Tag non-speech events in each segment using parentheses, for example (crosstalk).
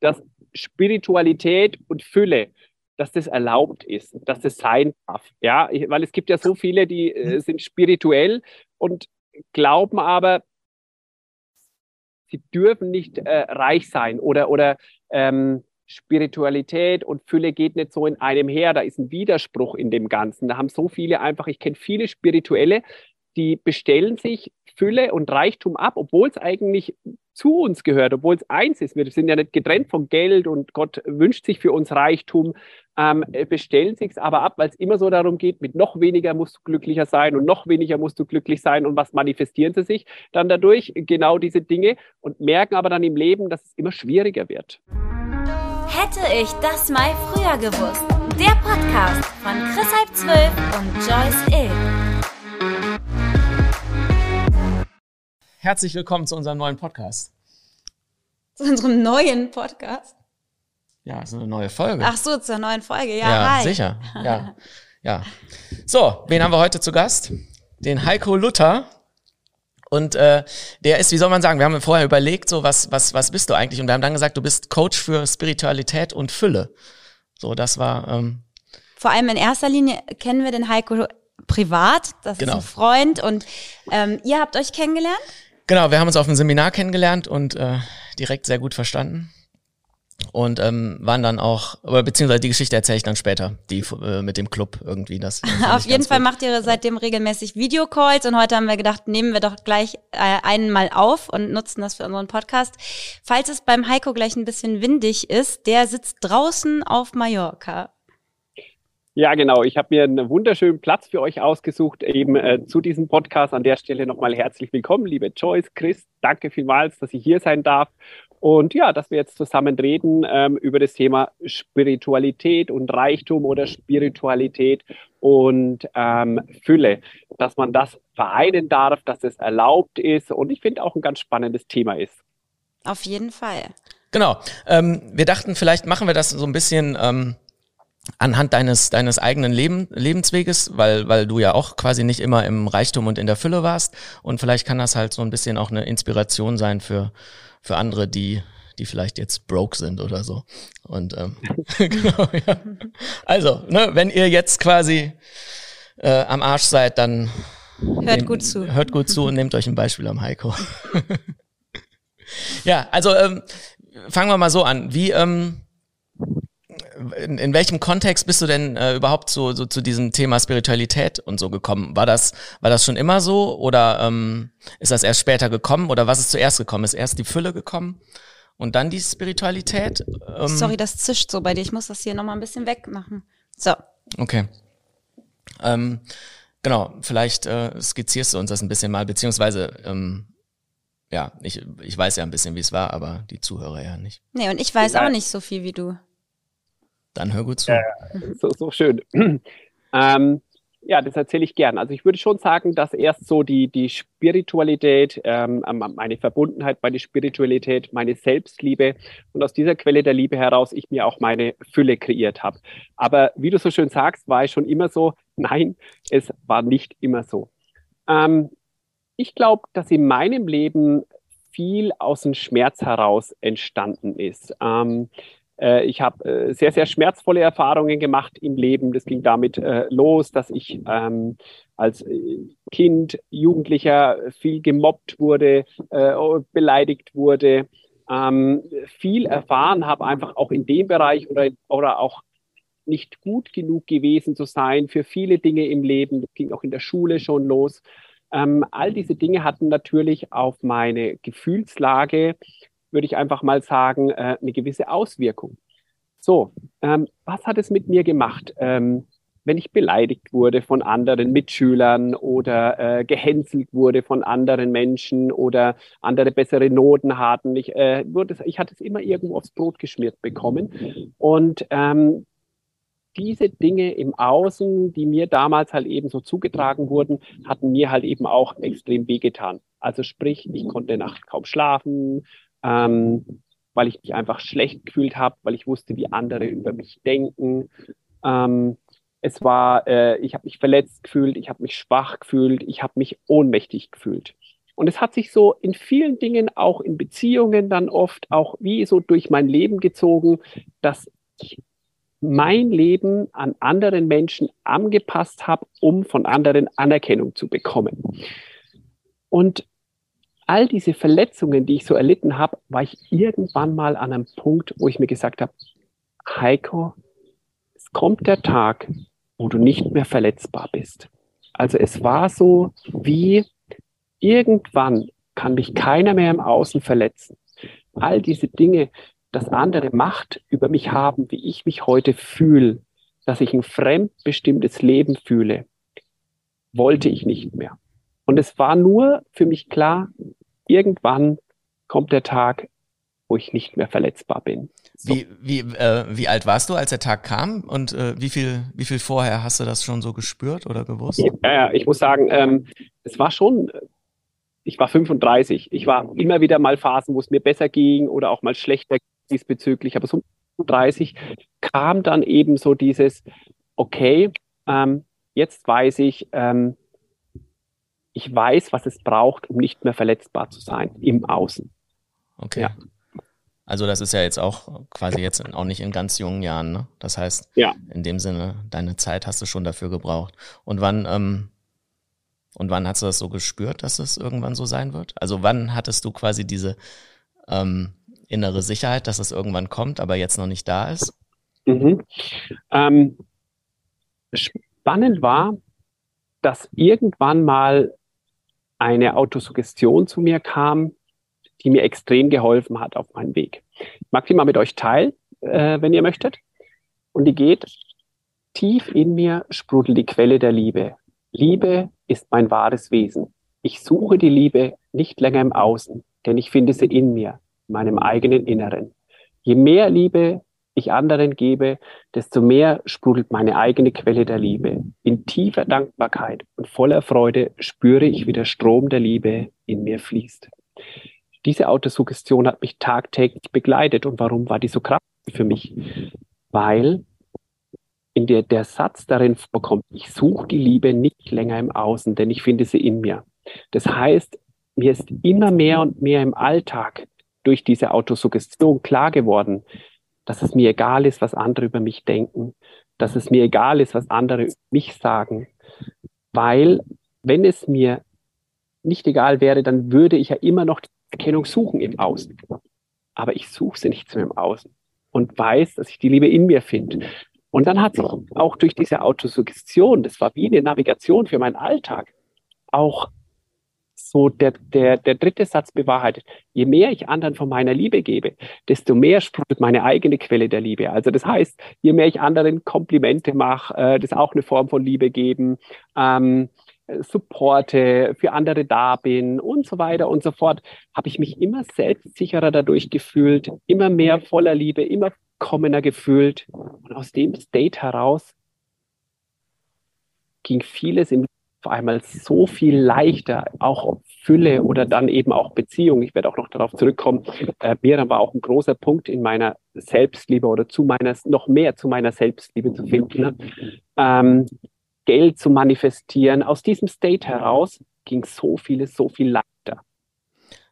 dass Spiritualität und Fülle, dass das erlaubt ist, dass das sein darf. Ja, weil es gibt ja so viele, die äh, mhm. sind spirituell und glauben aber, sie dürfen nicht äh, reich sein oder, oder ähm, Spiritualität und Fülle geht nicht so in einem her. Da ist ein Widerspruch in dem Ganzen. Da haben so viele einfach, ich kenne viele Spirituelle, die bestellen sich Fülle und Reichtum ab, obwohl es eigentlich zu uns gehört, obwohl es eins ist. Wir sind ja nicht getrennt von Geld und Gott wünscht sich für uns Reichtum, ähm, bestellen sich es aber ab, weil es immer so darum geht, mit noch weniger musst du glücklicher sein und noch weniger musst du glücklich sein und was manifestieren sie sich dann dadurch? Genau diese Dinge und merken aber dann im Leben, dass es immer schwieriger wird. Hätte ich das mal früher gewusst. Der Podcast von Chris Halb Zwölf und Joyce Ill. Herzlich willkommen zu unserem neuen Podcast. Zu unserem neuen Podcast? Ja, ist eine neue Folge. Ach so, zur neuen Folge, ja. Ja, hi. sicher. Ja. (laughs) ja. So, wen haben wir heute zu Gast? Den Heiko Luther. Und äh, der ist, wie soll man sagen, wir haben vorher überlegt, so was, was, was bist du eigentlich? Und wir haben dann gesagt, du bist Coach für Spiritualität und Fülle. So, das war. Ähm, Vor allem in erster Linie kennen wir den Heiko privat. Das Genau. ist ein Freund. Und ähm, ihr habt euch kennengelernt? Genau, wir haben uns auf einem Seminar kennengelernt und äh, direkt sehr gut verstanden. Und ähm, waren dann auch, aber beziehungsweise die Geschichte erzähle ich dann später, die äh, mit dem Club irgendwie. Das, (laughs) Auf jeden Fall gut. macht ihr seitdem regelmäßig Videocalls und heute haben wir gedacht, nehmen wir doch gleich äh, einen mal auf und nutzen das für unseren Podcast. Falls es beim Heiko gleich ein bisschen windig ist, der sitzt draußen auf Mallorca. Ja, genau. Ich habe mir einen wunderschönen Platz für euch ausgesucht, eben äh, zu diesem Podcast. An der Stelle nochmal herzlich willkommen, liebe Joyce, Chris. Danke vielmals, dass ich hier sein darf. Und ja, dass wir jetzt zusammen reden ähm, über das Thema Spiritualität und Reichtum oder Spiritualität und ähm, Fülle, dass man das vereinen darf, dass es erlaubt ist und ich finde auch ein ganz spannendes Thema ist. Auf jeden Fall. Genau. Ähm, wir dachten, vielleicht machen wir das so ein bisschen ähm, anhand deines, deines eigenen Leben, Lebensweges, weil, weil du ja auch quasi nicht immer im Reichtum und in der Fülle warst. Und vielleicht kann das halt so ein bisschen auch eine Inspiration sein für, für andere, die, die vielleicht jetzt broke sind oder so. Und ähm, (laughs) (laughs) genau, ja. Also, ne, wenn ihr jetzt quasi äh, am Arsch seid, dann Hört nehmt- gut zu. Hört gut zu und nehmt euch ein Beispiel am Heiko. (laughs) ja, also ähm, fangen wir mal so an. Wie, ähm, in, in welchem Kontext bist du denn äh, überhaupt so, so zu diesem Thema Spiritualität und so gekommen? War das, war das schon immer so oder ähm, ist das erst später gekommen oder was ist zuerst gekommen? Ist erst die Fülle gekommen und dann die Spiritualität? Ähm, Sorry, das zischt so bei dir. Ich muss das hier nochmal ein bisschen wegmachen. So. Okay. Ähm, genau, vielleicht äh, skizzierst du uns das ein bisschen mal, beziehungsweise, ähm, ja, ich, ich weiß ja ein bisschen, wie es war, aber die Zuhörer ja nicht. Nee, und ich weiß Ja. auch nicht so viel wie du. Dann hör gut zu. so, so schön. (clears throat) ähm, ja, das erzähle ich gern. Also ich würde schon sagen, dass erst so die, die Spiritualität, ähm, ähm, meine Verbundenheit, meine Spiritualität, meine Selbstliebe und aus dieser Quelle der Liebe heraus ich mir auch meine Fülle kreiert habe. Aber wie du so schön sagst, war es schon immer so? (laughs) Nein, es war nicht immer so. Ähm, ich glaube, dass in meinem Leben viel aus dem Schmerz heraus entstanden ist. Ähm, äh, ich habe äh, sehr, sehr schmerzvolle Erfahrungen gemacht im Leben. Das ging damit äh, los, dass ich ähm, als äh, Kind, Jugendlicher viel gemobbt wurde, äh, beleidigt wurde, ähm, viel erfahren habe, einfach auch in dem Bereich oder, oder auch nicht gut genug gewesen zu sein für viele Dinge im Leben. Das ging auch in der Schule schon los. Ähm, all diese Dinge hatten natürlich auf meine Gefühlslage, würde ich einfach mal sagen, äh, eine gewisse Auswirkung. So, ähm, was hat es mit mir gemacht? Ähm, wenn ich beleidigt wurde von anderen Mitschülern oder äh, gehänselt wurde von anderen Menschen oder andere bessere Noten hatten. Ich, äh, wurde, ich hatte es immer irgendwo aufs Brot geschmiert bekommen. Und ähm, diese Dinge im Außen, die mir damals halt eben so zugetragen wurden, hatten mir halt eben auch extrem wehgetan. Also sprich, ich konnte nachts kaum schlafen, ähm, weil ich mich einfach schlecht gefühlt habe, weil ich wusste, wie andere über mich denken. Ähm, es war, äh, ich habe mich verletzt gefühlt, ich habe mich schwach gefühlt, ich habe mich ohnmächtig gefühlt. Und es hat sich so in vielen Dingen, auch in Beziehungen dann oft, auch wie so durch mein Leben gezogen, dass ich mein Leben an anderen Menschen angepasst habe, um von anderen Anerkennung zu bekommen. Und all diese Verletzungen, die ich so erlitten habe, war ich irgendwann mal an einem Punkt, wo ich mir gesagt habe, Heiko, es kommt der Tag, wo du nicht mehr verletzbar bist. Also es war so wie irgendwann kann mich keiner mehr im Außen verletzen. All diese Dinge, dass andere Macht über mich haben, wie ich mich heute fühle, dass ich ein fremdbestimmtes Leben fühle, wollte ich nicht mehr. Und es war nur für mich klar, irgendwann kommt der Tag, wo ich nicht mehr verletzbar bin. So. Wie, wie, äh, wie alt warst du, als der Tag kam und äh, wie, viel, wie viel vorher hast du das schon so gespürt oder gewusst? Ja, ich muss sagen, ähm, es war schon, ich war 35. Ich war immer wieder mal Phasen, wo es mir besser ging oder auch mal schlechter diesbezüglich. Aber so 35 kam dann eben so dieses, okay, ähm, jetzt weiß ich, ähm, ich weiß, was es braucht, um nicht mehr verletzbar zu sein im Außen. Okay. Ja. Also das ist ja jetzt auch quasi jetzt auch nicht in ganz jungen Jahren, ne? Das heißt, ja. in dem Sinne, deine Zeit hast du schon dafür gebraucht. Und wann, ähm, und wann hast du das so gespürt, dass es irgendwann so sein wird? Also wann hattest du quasi diese ähm, innere Sicherheit, dass es irgendwann kommt, aber jetzt noch nicht da ist? Mhm. Ähm, spannend war, dass irgendwann mal eine Autosuggestion zu mir kam, die mir extrem geholfen hat auf meinem Weg. Ich mag die mal mit euch teilen, äh, wenn ihr möchtet. Und die geht, tief in mir sprudelt die Quelle der Liebe. Liebe ist mein wahres Wesen. Ich suche die Liebe nicht länger im Außen, denn ich finde sie in mir meinem eigenen Inneren. Je mehr Liebe ich anderen gebe, desto mehr sprudelt meine eigene Quelle der Liebe. In tiefer Dankbarkeit und voller Freude spüre ich, wie der Strom der Liebe in mir fließt. Diese Autosuggestion hat mich tagtäglich begleitet. Und warum war die so kraftvoll für mich? Weil in der der Satz darin vorkommt, ich suche die Liebe nicht länger im Außen, denn ich finde sie in mir. Das heißt, mir ist immer mehr und mehr im Alltag durch diese Autosuggestion klar geworden, dass es mir egal ist, was andere über mich denken, dass es mir egal ist, was andere mich sagen, weil wenn es mir nicht egal wäre, dann würde ich ja immer noch Erkennung suchen im Außen. Aber ich suche sie nicht mehr im Außen und weiß, dass ich die Liebe in mir finde. Und dann hat sich auch durch diese Autosuggestion, das war wie eine Navigation für meinen Alltag, auch so der, der, der dritte Satz bewahrheitet. Je mehr ich anderen von meiner Liebe gebe, desto mehr sprudelt meine eigene Quelle der Liebe. Also das heißt, je mehr ich anderen Komplimente mache, äh, das ist auch eine Form von Liebe geben, ähm, supporte, für andere da bin und so weiter und so fort, habe ich mich immer selbstsicherer dadurch gefühlt, immer mehr voller Liebe, immer kommener gefühlt. Und aus dem State heraus ging vieles im auf einmal so viel leichter, auch Fülle oder dann eben auch Beziehung. Ich werde auch noch darauf zurückkommen. Äh, Miriam war auch ein großer Punkt in meiner Selbstliebe oder zu meiner, noch mehr zu meiner Selbstliebe zu finden. Ähm, Geld zu manifestieren. Aus diesem State heraus ging so vieles so viel leichter.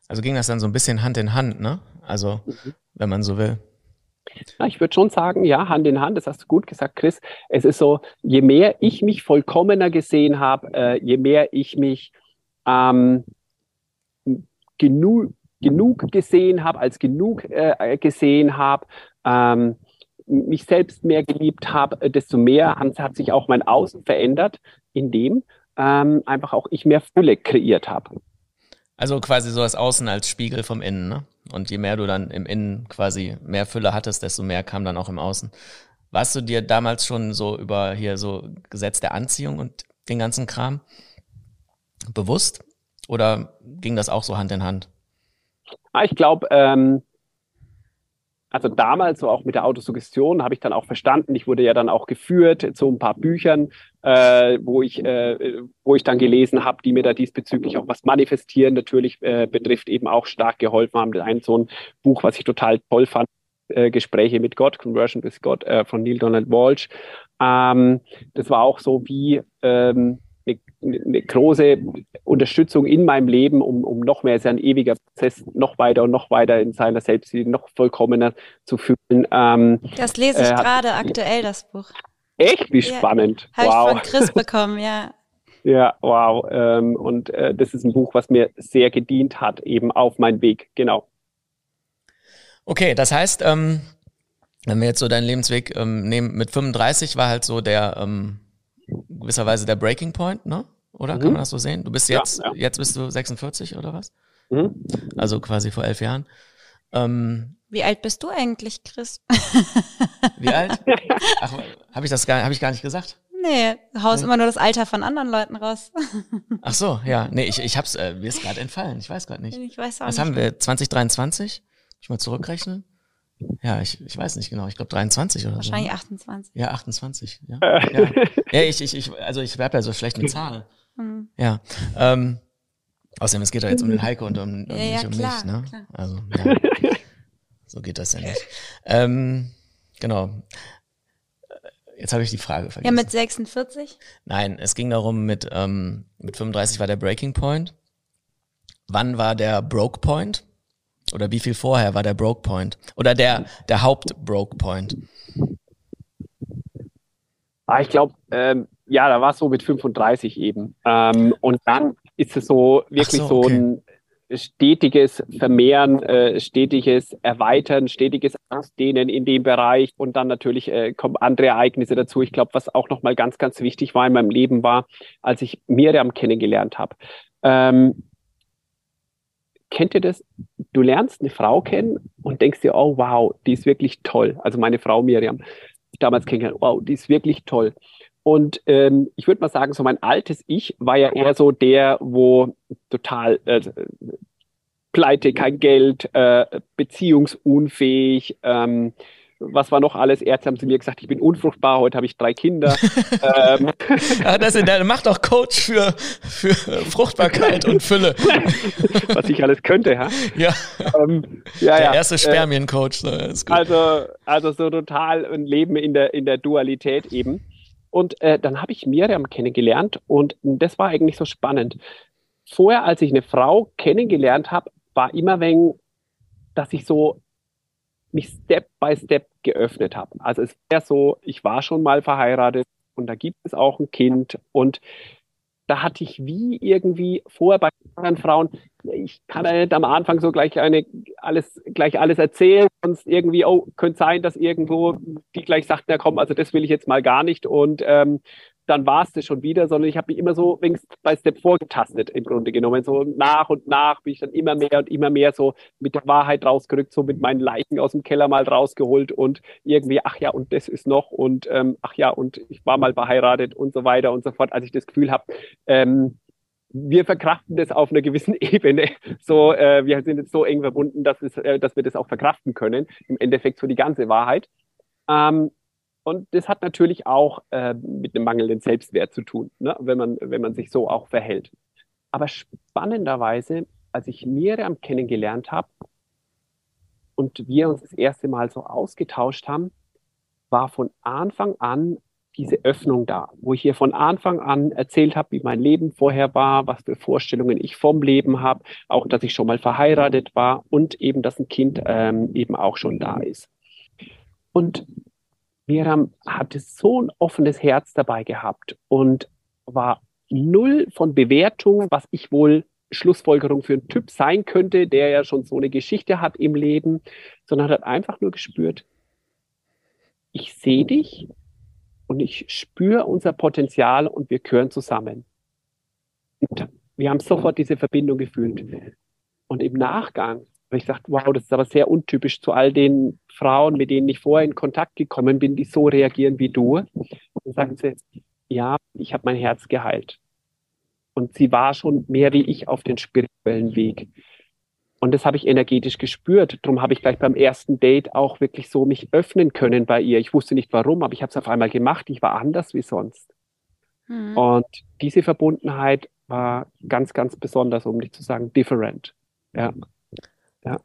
Also ging das dann so ein bisschen Hand in Hand, ne? Also, mhm. wenn man so will. Ja, ich würde schon sagen, ja, Hand in Hand, das hast du gut gesagt, Chris. Es ist so, je mehr ich mich vollkommener gesehen habe, äh, je mehr ich mich ähm, genug, genug gesehen habe, als genug äh, gesehen habe, ähm, mich selbst mehr geliebt habe, desto mehr hat, hat, sich auch mein Außen verändert, indem ähm, einfach auch ich mehr Fülle kreiert habe. Also quasi so das Außen als Spiegel vom Innen, ne? Und je mehr du dann im Innen quasi mehr Fülle hattest, desto mehr kam dann auch im Außen. Warst du dir damals schon so über hier so Gesetz der Anziehung und den ganzen Kram bewusst? Oder ging das auch so Hand in Hand? Ah, ich glaube, ähm, also damals, so auch mit der Autosuggestion, habe ich dann auch verstanden. Ich wurde ja dann auch geführt zu ein paar Büchern, äh, wo ich, äh, wo ich dann gelesen habe, die mir da diesbezüglich auch was manifestieren natürlich äh, betrifft, eben auch stark geholfen haben. Ein so ein Buch, was ich total toll fand, äh, Gespräche mit Gott, Conversion with God äh, von Neil Donald Walsh. Ähm, das war auch so wie ähm, eine, eine, große Unterstützung in meinem Leben, um, um noch mehr, ist ja ein ewiger Prozess, noch weiter und noch weiter in seiner Selbstliebe, noch vollkommener zu fühlen. Ähm, das lese ich äh, gerade aktuell, das Buch. Echt? Wie spannend. Ja, Habe wow. ich von Chris (laughs) bekommen, ja. Ja, wow. Ähm, und äh, das ist ein Buch, was mir sehr gedient hat, eben auf meinen Weg, genau. Okay, das heißt, ähm, wenn wir jetzt so deinen Lebensweg ähm, nehmen, mit 35 war halt so der ähm, gewisserweise der Breaking Point, ne? Oder mhm. kann man das so sehen? Du bist jetzt, ja, ja. jetzt bist du 46 oder was? Mhm. Also quasi vor elf Jahren. Ähm, Wie alt bist du eigentlich, Chris? (laughs) Wie alt? (laughs) Ach, habe ich das gar, hab ich gar nicht gesagt? Nee, du haust nee. immer nur das Alter von anderen Leuten raus. Ach so, ja. Nee, ich, ich hab's, äh, mir ist gerade entfallen. Ich weiß gerade nicht. Ich weiß auch Was nicht. haben wir? 2023? Ich mal zurückrechnen. Ja, ich, ich weiß nicht genau. Ich glaube 23 oder Wahrscheinlich so. Wahrscheinlich 28. Ja, 28. Ja, ja. ja ich, ich, ich, also ich werbe ja so schlecht mit Zahlen. (laughs) Mhm. Ja. Ähm, außerdem, es geht ja jetzt um den (laughs) Heiko und um, um ja, nicht um klar, mich. Ne? Klar. Also, ja. (laughs) so geht das ja nicht. Ähm, genau. Jetzt habe ich die Frage vergessen. Ja, mit 46? Nein, es ging darum, mit, ähm, mit 35 war der Breaking Point. Wann war der Broke Point? Oder wie viel vorher war der Broke Point? Oder der, der Haupt-Broke Point? Ah, ich glaube, ähm, ja, da war es so mit 35 eben. Ähm, und dann ist es so wirklich so, so, ein stetiges Vermehren, äh, stetiges Erweitern, stetiges Ausdehnen in dem Bereich und dann natürlich äh, kommen andere Ereignisse dazu. Ich glaube, was auch nochmal ganz, ganz wichtig war in meinem Leben war, als ich Miriam kennengelernt habe. Ähm, kennt ihr das? Du lernst eine Frau kennen und denkst dir, oh wow, die ist wirklich toll. Also meine Frau Miriam, damals kennengelernt, wow, die ist wirklich toll. Und ähm, ich würde mal sagen, so mein altes Ich war ja eher so der, wo total äh, pleite, kein Geld, äh, beziehungsunfähig, ähm, was war noch alles? Ärzte haben zu mir gesagt, ich bin unfruchtbar, heute habe ich drei Kinder. (laughs) ähm. ja, das ist, der macht doch Coach für, für Fruchtbarkeit und Fülle. (laughs) was ich alles könnte, ja. Ja, ähm, ja der ja. erste Spermiencoach. Äh, also, also so total ein Leben in der, in der Dualität eben. Und äh, dann habe ich Miriam kennengelernt und das war eigentlich so spannend. Vorher, als ich eine Frau kennengelernt habe, war immer wenn, dass ich so mich Step by Step geöffnet habe. Also es wäre so, ich war schon mal verheiratet und da gibt es auch ein Kind und da hatte ich wie irgendwie vorher bei anderen Frauen, ich kann ja nicht am Anfang so gleich eine alles gleich alles erzählen, sonst irgendwie, oh, könnte sein, dass irgendwo die gleich sagten, ja komm, also das will ich jetzt mal gar nicht und ähm, dann war es das schon wieder, sondern ich habe mich immer so wenigstens bei Step vorgetastet im Grunde genommen. So nach und nach bin ich dann immer mehr und immer mehr so mit der Wahrheit rausgerückt, so mit meinen Leichen aus dem Keller mal rausgeholt und irgendwie, ach ja, und das ist noch und ähm, ach ja, und ich war mal verheiratet und so weiter und so fort, als ich das Gefühl habe, ähm, wir verkraften das auf einer gewissen (laughs) Ebene. So, äh, wir sind jetzt so eng verbunden, dass, es, äh, dass wir das auch verkraften können. Im Endeffekt so die ganze Wahrheit. Ähm, und das hat natürlich auch äh, mit einem mangelnden Selbstwert zu tun, ne? wenn, man, wenn man sich so auch verhält. Aber spannenderweise, als ich Miriam kennengelernt habe und wir uns das erste Mal so ausgetauscht haben, war von Anfang an diese Öffnung da, wo ich hier von Anfang an erzählt habe, wie mein Leben vorher war, was für Vorstellungen ich vom Leben habe, auch dass ich schon mal verheiratet war und eben, dass ein Kind ähm, eben auch schon da ist. Und Miriam hatte so ein offenes Herz dabei gehabt und war null von Bewertung, was ich wohl Schlussfolgerung für einen Typ sein könnte, der ja schon so eine Geschichte hat im Leben, sondern hat einfach nur gespürt, ich sehe dich und ich spüre unser Potenzial und wir gehören zusammen. Und wir haben sofort diese Verbindung gefühlt. Und im Nachgang habe ich gesagt, wow, das ist aber sehr untypisch zu all den Frauen, mit denen ich vorher in Kontakt gekommen bin, die so reagieren wie du. Und sagen sie, ja, ich habe mein Herz geheilt. Und sie war schon mehr wie ich auf den spirituellen Weg. Und das habe ich energetisch gespürt. Darum habe ich gleich beim ersten Date auch wirklich so mich öffnen können bei ihr. Ich wusste nicht warum, aber ich habe es auf einmal gemacht. Ich war anders wie sonst. Mhm. Und diese Verbundenheit war ganz, ganz besonders, um nicht zu sagen different. Ja. Ja.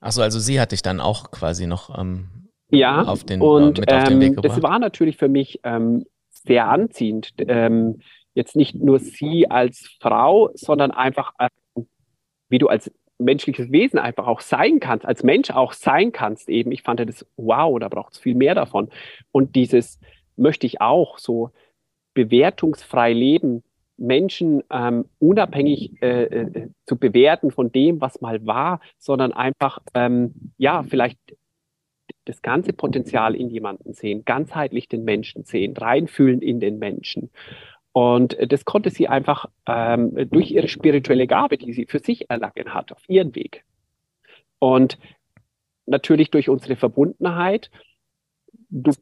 Achso, also sie hat dich dann auch quasi noch ähm, ja, auf den, und, äh, mit auf den Weg gebracht. Das war natürlich für mich ähm, sehr anziehend. Ähm, jetzt nicht nur sie als Frau, sondern einfach, wie du als menschliches Wesen einfach auch sein kannst, als Mensch auch sein kannst eben. Ich fand das, wow, da braucht es viel mehr davon. Und dieses möchte ich auch so bewertungsfrei leben, Menschen ähm, unabhängig äh, äh, zu bewerten von dem, was mal war, sondern einfach, ähm, ja, vielleicht das ganze Potenzial in jemanden sehen, ganzheitlich den Menschen sehen, reinfühlen in den Menschen. Und das konnte sie einfach ähm, durch ihre spirituelle Gabe, die sie für sich erlangen hat, auf ihren Weg. Und natürlich durch unsere Verbundenheit. Du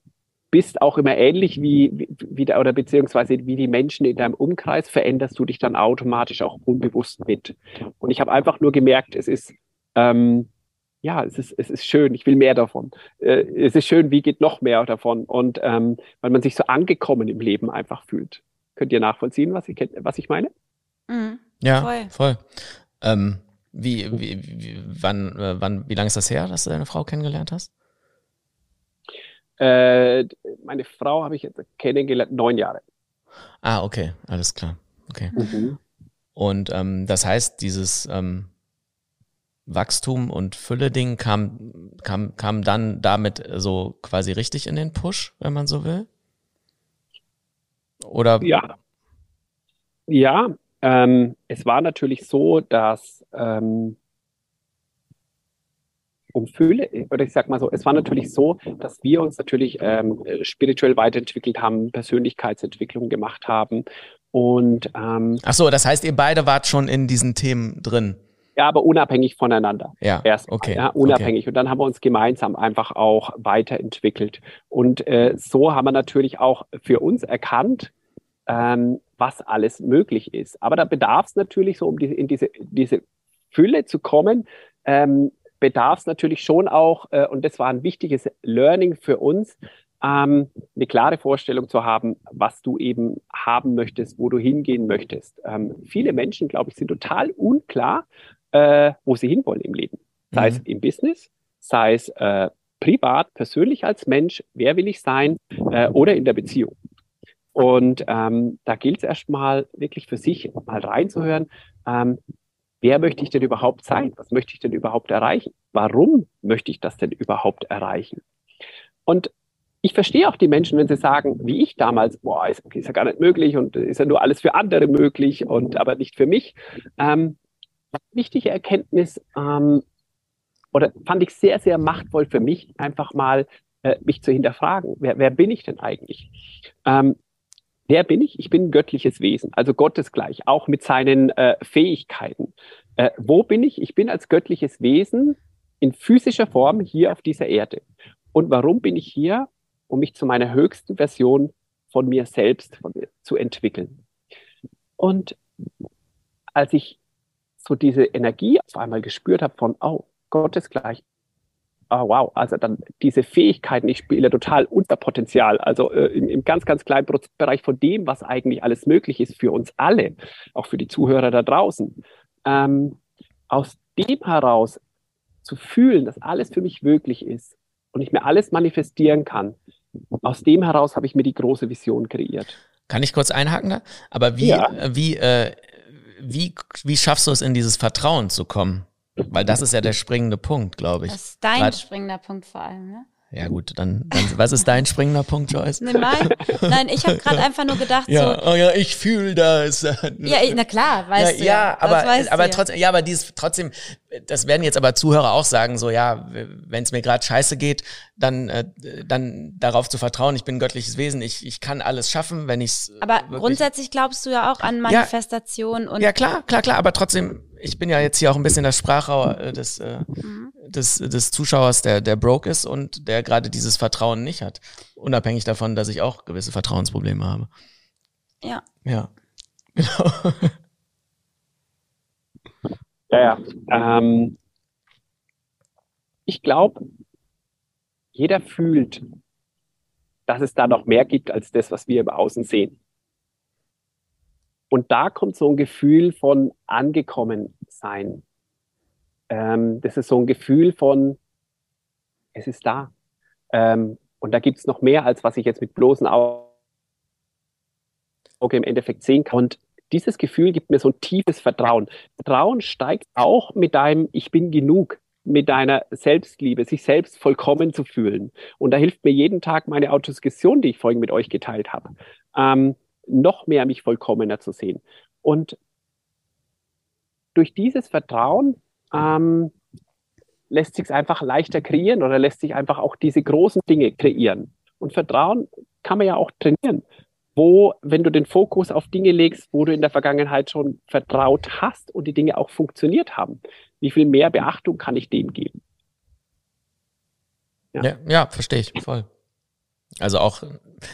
bist auch immer ähnlich wie, wie, wie oder beziehungsweise wie die Menschen in deinem Umkreis, veränderst du dich dann automatisch auch unbewusst mit. Und ich habe einfach nur gemerkt, es ist, ähm, ja, es ist, es ist schön, ich will mehr davon. Äh, es ist schön, wie geht noch mehr davon? Und ähm, weil man sich so angekommen im Leben einfach fühlt. Könnt ihr nachvollziehen, was ich, was ich meine? Mhm. Ja, voll. voll. Ähm, wie, wie, wie, wann, äh, wann, wie lange ist das her, dass du deine Frau kennengelernt hast? Äh, meine Frau habe ich jetzt kennengelernt, neun Jahre. Ah, okay, alles klar. Okay. Mhm. Und ähm, das heißt, dieses ähm, Wachstum und Fülle-Ding kam, kam, kam dann damit so quasi richtig in den Push, wenn man so will? Oder? Ja. Ja, ähm, es war natürlich so, dass ähm, Fülle, oder ich sag mal so, es war natürlich so, dass wir uns natürlich ähm, spirituell weiterentwickelt haben, Persönlichkeitsentwicklung gemacht haben und ähm, Ach so, das heißt, ihr beide wart schon in diesen Themen drin. Ja, aber unabhängig voneinander. Ja, Erstmal, okay. Ja, unabhängig. Okay. Und dann haben wir uns gemeinsam einfach auch weiterentwickelt. Und äh, so haben wir natürlich auch für uns erkannt, ähm, was alles möglich ist. Aber da bedarf es natürlich so, um die, in diese, diese Fülle zu kommen, ähm, bedarf es natürlich schon auch, äh, und das war ein wichtiges Learning für uns, ähm, eine klare Vorstellung zu haben, was du eben haben möchtest, wo du hingehen möchtest. Ähm, viele Menschen, glaube ich, sind total unklar, äh, wo sie hinwollen im Leben. Sei mhm. es im Business, sei es äh, privat, persönlich als Mensch, wer will ich sein, äh, oder in der Beziehung. Und ähm, da gilt es erstmal wirklich für sich mal reinzuhören, ähm, wer möchte ich denn überhaupt sein? Was möchte ich denn überhaupt erreichen? Warum möchte ich das denn überhaupt erreichen? Und ich verstehe auch die Menschen, wenn sie sagen, wie ich damals, boah, ist, ist ja gar nicht möglich und ist ja nur alles für andere möglich und aber nicht für mich. Ähm, wichtige Erkenntnis ähm, oder fand ich sehr, sehr machtvoll für mich, einfach mal äh, mich zu hinterfragen. Wer, wer bin ich denn eigentlich? Ähm, Wer bin ich? Ich bin ein göttliches Wesen, also Gottesgleich, auch mit seinen äh, Fähigkeiten. Äh, wo bin ich? Ich bin als göttliches Wesen in physischer Form hier auf dieser Erde. Und warum bin ich hier? Um mich zu meiner höchsten Version von mir selbst von mir zu entwickeln. Und als ich so diese Energie auf einmal gespürt habe von, oh, Gottesgleich, oh, wow, also dann diese Fähigkeiten, ich spiele total unter Potenzial, also äh, im, im, ganz, ganz kleinen Bereich von dem, was eigentlich alles möglich ist für uns alle, auch für die Zuhörer da draußen. Ähm, aus dem heraus zu fühlen, dass alles für mich möglich ist und ich mir alles manifestieren kann, aus dem heraus habe ich mir die große Vision kreiert. Kann ich kurz einhaken da? Aber wie, ja. wie, äh, wie, wie schaffst du es, in dieses Vertrauen zu kommen? Weil das ist ja der springende Punkt, glaube ich. Das ist dein Grad, springender Punkt vor allem, ne? Ja gut, dann, dann was ist dein springender Punkt, Joyce? Nee, mein, nein, ich habe gerade einfach nur gedacht ja, so. Oh ja, ich fühle das. Ja, na klar, weißt ja, du. Ja, ja aber, aber trotzdem, ja, aber dies trotzdem, das werden jetzt aber Zuhörer auch sagen, so ja, wenn es mir gerade scheiße geht, dann, äh, dann darauf zu vertrauen, ich bin ein göttliches Wesen, ich, ich kann alles schaffen, wenn ich Aber grundsätzlich glaubst du ja auch an Manifestation ja, und. Ja, klar, klar, klar, aber trotzdem, ich bin ja jetzt hier auch ein bisschen das Sprachrohr äh, des, äh, mhm. des, des Zuschauers, der, der broke ist und der gerade dieses Vertrauen nicht hat. Unabhängig davon, dass ich auch gewisse Vertrauensprobleme habe. Ja. Ja. (laughs) Genau. Ja, ja. Ähm, ich glaube, jeder fühlt, dass es da noch mehr gibt als das, was wir im Außen sehen. Und da kommt so ein Gefühl von angekommen sein. Ähm, das ist so ein Gefühl von, es ist da. Ähm, und da gibt es noch mehr, als was ich jetzt mit bloßen Augen Auge im Endeffekt sehen kann. Und dieses Gefühl gibt mir so ein tiefes Vertrauen. Vertrauen steigt auch mit deinem Ich bin genug, mit deiner Selbstliebe, sich selbst vollkommen zu fühlen. Und da hilft mir jeden Tag meine Autosuggestion, die ich vorhin mit euch geteilt habe, ähm, noch mehr mich vollkommener zu sehen. Und durch dieses Vertrauen ähm, lässt sich es einfach leichter kreieren oder lässt sich einfach auch diese großen Dinge kreieren. Und Vertrauen kann man ja auch trainieren wo, wenn du den Fokus auf Dinge legst, wo du in der Vergangenheit schon vertraut hast und die Dinge auch funktioniert haben, wie viel mehr Beachtung kann ich dem geben? Ja, ja, ja verstehe ich voll. Also auch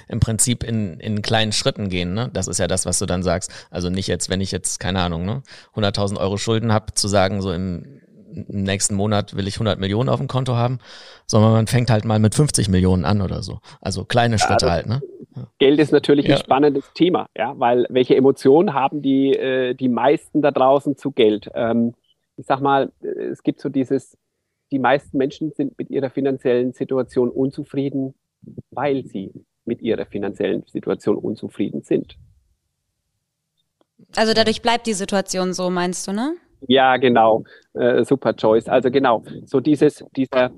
im Prinzip in, in kleinen Schritten gehen, ne? Das ist ja das, was du dann sagst. Also nicht jetzt, wenn ich jetzt, keine Ahnung, ne, 100.000 Euro Schulden habe, zu sagen, so im, im nächsten Monat will ich 100 Millionen auf dem Konto haben, sondern man fängt halt mal mit 50 Millionen an oder so. Also kleine Schritte ja, halt, ne? Geld ist natürlich ja. ein spannendes Thema, ja, weil welche Emotionen haben die, äh, die meisten da draußen zu Geld? Ähm, ich sag mal, es gibt so dieses, die meisten Menschen sind mit ihrer finanziellen Situation unzufrieden, weil sie mit ihrer finanziellen Situation unzufrieden sind. Also dadurch bleibt die Situation so, meinst du, ne? Ja, genau. Äh, super Choice. Also genau, so dieses, dieser,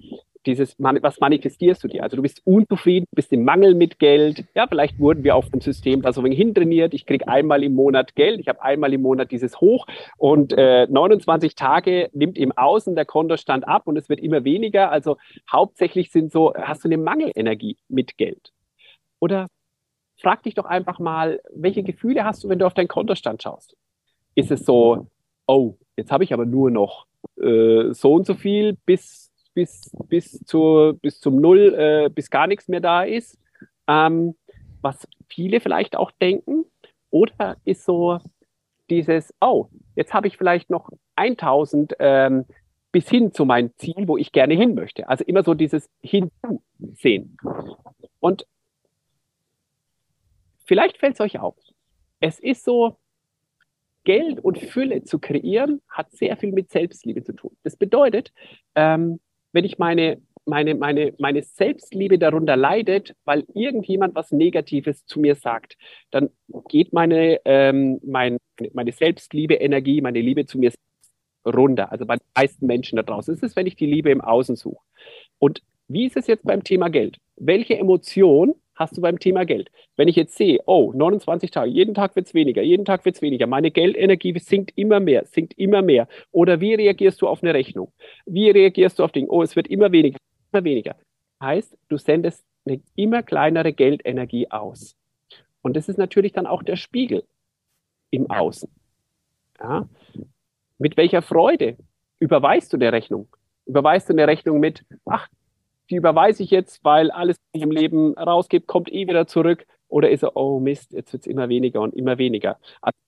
dieses, was manifestierst du dir? Also du bist unzufrieden, bist im Mangel mit Geld. Ja, vielleicht wurden wir auf dem System da so ein wenig hintrainiert. Ich kriege einmal im Monat Geld, ich habe einmal im Monat dieses Hoch und äh, 29 Tage nimmt im Außen der Kontostand ab und es wird immer weniger. Also hauptsächlich sind so, hast du eine Mangelenergie mit Geld. Oder frag dich doch einfach mal, welche Gefühle hast du, wenn du auf deinen Kontostand schaust? Ist es so, oh, jetzt habe ich aber nur noch äh, so und so viel bis bis, bis, zur, bis zum Null, äh, bis gar nichts mehr da ist, ähm, was viele vielleicht auch denken. Oder ist so dieses, oh, jetzt habe ich vielleicht noch 1000 ähm, bis hin zu meinem Ziel, wo ich gerne hin möchte. Also immer so dieses Hinzusehen. Und vielleicht fällt es euch auf. Es ist so, Geld und Fülle zu kreieren, hat sehr viel mit Selbstliebe zu tun. Das bedeutet, ähm, wenn ich meine, meine, meine, meine Selbstliebe darunter leidet, weil irgendjemand was Negatives zu mir sagt, dann geht meine, ähm, mein, meine Selbstliebe, Energie, meine Liebe zu mir runter. Also bei den meisten Menschen da draußen. Das ist, wenn ich die Liebe im Außen suche. Und wie ist es jetzt beim Thema Geld? Welche Emotion hast du beim Thema Geld. Wenn ich jetzt sehe, oh, 29 Tage, jeden Tag wird es weniger, jeden Tag wird es weniger, meine Geldenergie sinkt immer mehr, sinkt immer mehr. Oder wie reagierst du auf eine Rechnung? Wie reagierst du auf Dinge? Oh, es wird immer weniger, immer weniger. Heißt, du sendest eine immer kleinere Geldenergie aus. Und das ist natürlich dann auch der Spiegel im Außen. Ja? Mit welcher Freude überweist du der Rechnung? Überweist du eine Rechnung mit, ach, die überweise ich jetzt, weil alles, was ich im Leben rausgebe, kommt eh wieder zurück. Oder ist er, oh Mist, jetzt wird es immer weniger und immer weniger. Also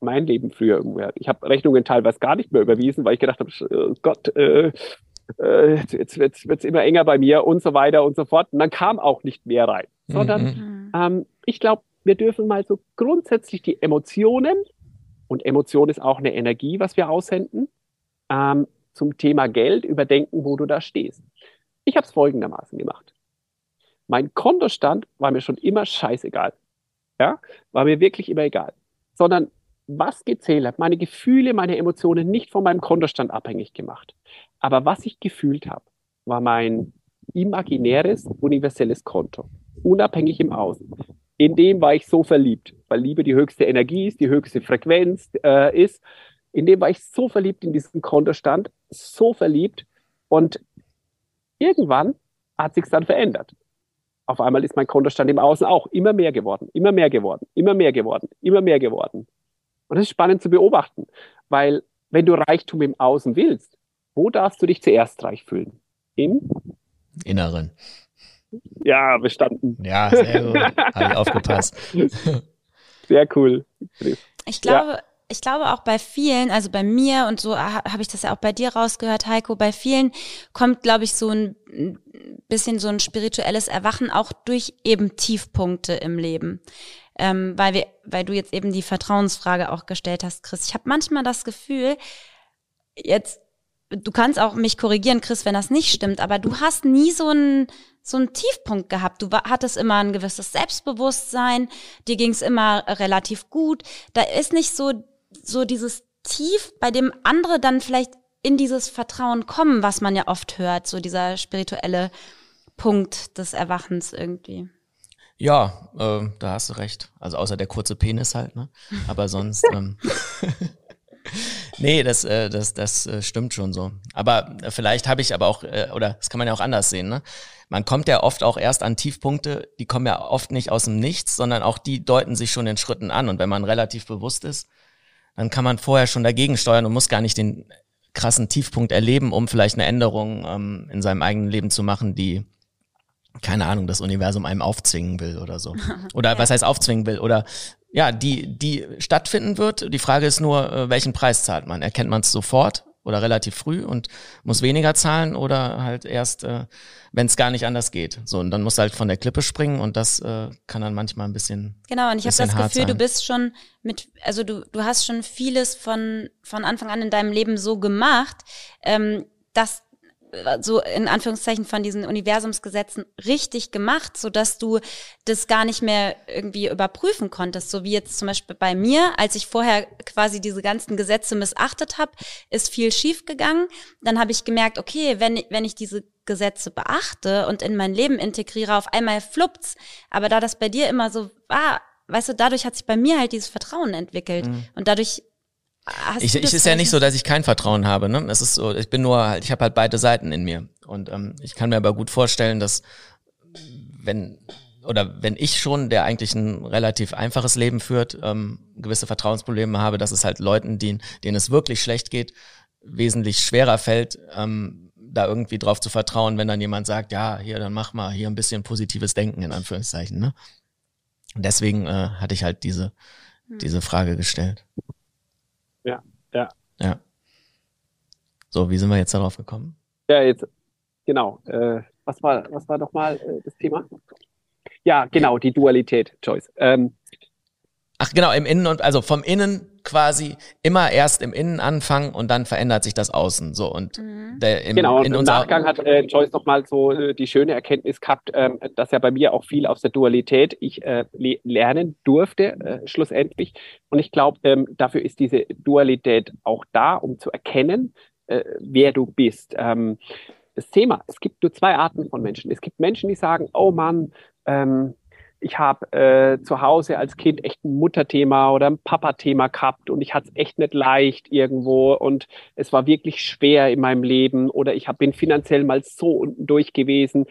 mein Leben früher. Ich habe Rechnungen teilweise gar nicht mehr überwiesen, weil ich gedacht habe, oh Gott, äh, äh, jetzt wird es immer enger bei mir und so weiter und so fort. Und dann kam auch nicht mehr rein. Sondern mhm. ähm, ich glaube, wir dürfen mal so grundsätzlich die Emotionen, und Emotion ist auch eine Energie, was wir aussenden, ähm, zum Thema Geld überdenken, wo du da stehst. Ich habe es folgendermaßen gemacht. Mein Kontostand war mir schon immer scheißegal. Ja, war mir wirklich immer egal. Sondern was gezählt hat, meine Gefühle, meine Emotionen nicht von meinem Kontostand abhängig gemacht. Aber was ich gefühlt habe, war mein imaginäres, universelles Konto. Unabhängig im Außen. In dem war ich so verliebt, weil Liebe die höchste Energie ist, die höchste Frequenz äh, ist. In dem war ich so verliebt in diesen Kontostand, so verliebt. Und Irgendwann hat sich dann verändert. Auf einmal ist mein Kontostand im Außen auch immer mehr geworden, immer mehr geworden, immer mehr geworden, immer mehr geworden. Und das ist spannend zu beobachten, weil wenn du Reichtum im Außen willst, wo darfst du dich zuerst reich fühlen? Im Inneren. Ja, bestanden. Ja, sehr gut. Habe ich aufgepasst. (laughs) Sehr cool. Ich glaube, ja ich glaube auch bei vielen, also bei mir und so habe ich das ja auch bei dir rausgehört, Heiko, bei vielen kommt, glaube ich, so ein bisschen so ein spirituelles Erwachen auch durch eben Tiefpunkte im Leben. Ähm, weil wir, weil du jetzt eben die Vertrauensfrage auch gestellt hast, Chris. Ich habe manchmal das Gefühl, jetzt du kannst auch mich korrigieren, Chris, wenn das nicht stimmt, aber du hast nie so einen so einen Tiefpunkt gehabt. Du hattest immer ein gewisses Selbstbewusstsein, dir ging es immer relativ gut. Da ist nicht so so dieses Tief, bei dem andere dann vielleicht in dieses Vertrauen kommen, was man ja oft hört, so dieser spirituelle Punkt des Erwachens irgendwie. Ja, äh, da hast du recht. Also außer der kurze Penis halt, ne? Aber sonst. (laughs) ähm, (laughs) nee, das, äh, das, das äh, stimmt schon so. Aber äh, vielleicht habe ich aber auch, äh, oder das kann man ja auch anders sehen, ne? Man kommt ja oft auch erst an Tiefpunkte, die kommen ja oft nicht aus dem Nichts, sondern auch die deuten sich schon in Schritten an. Und wenn man relativ bewusst ist, dann kann man vorher schon dagegen steuern und muss gar nicht den krassen Tiefpunkt erleben, um vielleicht eine Änderung ähm, in seinem eigenen Leben zu machen, die keine Ahnung, das Universum einem aufzwingen will oder so. (laughs) Oder ja. was heißt aufzwingen will? Oder ja, die, die stattfinden wird. Die Frage ist nur, äh, welchen Preis zahlt man? Erkennt man es sofort oder relativ früh und muss weniger zahlen oder halt erst, äh, wenn es gar nicht anders geht. So, und dann muss halt von der Klippe springen und das äh, kann dann manchmal ein bisschen. Genau, und ich habe das Gefühl, sein. du bist schon mit, also du, du hast schon vieles von, von Anfang an in deinem Leben so gemacht, ähm, dass so in Anführungszeichen von diesen Universumsgesetzen richtig gemacht, so dass du das gar nicht mehr irgendwie überprüfen konntest. So wie jetzt zum Beispiel bei mir, als ich vorher quasi diese ganzen Gesetze missachtet habe, ist viel schief gegangen. Dann habe ich gemerkt, okay, wenn, wenn ich diese Gesetze beachte und in mein Leben integriere, auf einmal fluppt's. Aber da das bei dir immer so war, weißt du, dadurch hat sich bei mir halt dieses Vertrauen entwickelt. Mhm. Und dadurch Hast ich, ich ist ja nicht so, dass ich kein Vertrauen habe. Ne? Es ist so, ich bin nur halt, ich habe halt beide Seiten in mir. Und ähm, ich kann mir aber gut vorstellen, dass wenn oder wenn ich schon, der eigentlich ein relativ einfaches Leben führt, ähm, gewisse Vertrauensprobleme habe, dass es halt Leuten, denen, denen es wirklich schlecht geht, wesentlich schwerer fällt, ähm, da irgendwie drauf zu vertrauen, wenn dann jemand sagt, ja, hier, dann mach mal hier ein bisschen positives Denken in Anführungszeichen. Ne? Deswegen äh, hatte ich halt diese, hm. diese Frage gestellt. Ja, ja. Ja. So, wie sind wir jetzt darauf gekommen? Ja, jetzt, genau. Äh, was war, was war doch mal äh, das Thema? Ja, genau, die Dualität, Joyce. Ähm, Ach genau, im Innen und also vom Innen quasi immer erst im Innen anfangen und dann verändert sich das Außen. So und mhm. der, im, genau, in im Nachgang hat äh, Joyce nochmal so äh, die schöne Erkenntnis gehabt, ähm, dass ja bei mir auch viel aus der Dualität ich äh, lernen durfte, äh, schlussendlich. Und ich glaube, ähm, dafür ist diese Dualität auch da, um zu erkennen, äh, wer du bist. Ähm, das Thema, es gibt nur zwei Arten von Menschen. Es gibt Menschen, die sagen, oh Mann, ähm, ich habe äh, zu Hause als Kind echt ein Mutterthema oder ein Papa-Thema gehabt und ich hatte es echt nicht leicht irgendwo und es war wirklich schwer in meinem Leben oder ich hab, bin finanziell mal so unten durch gewesen.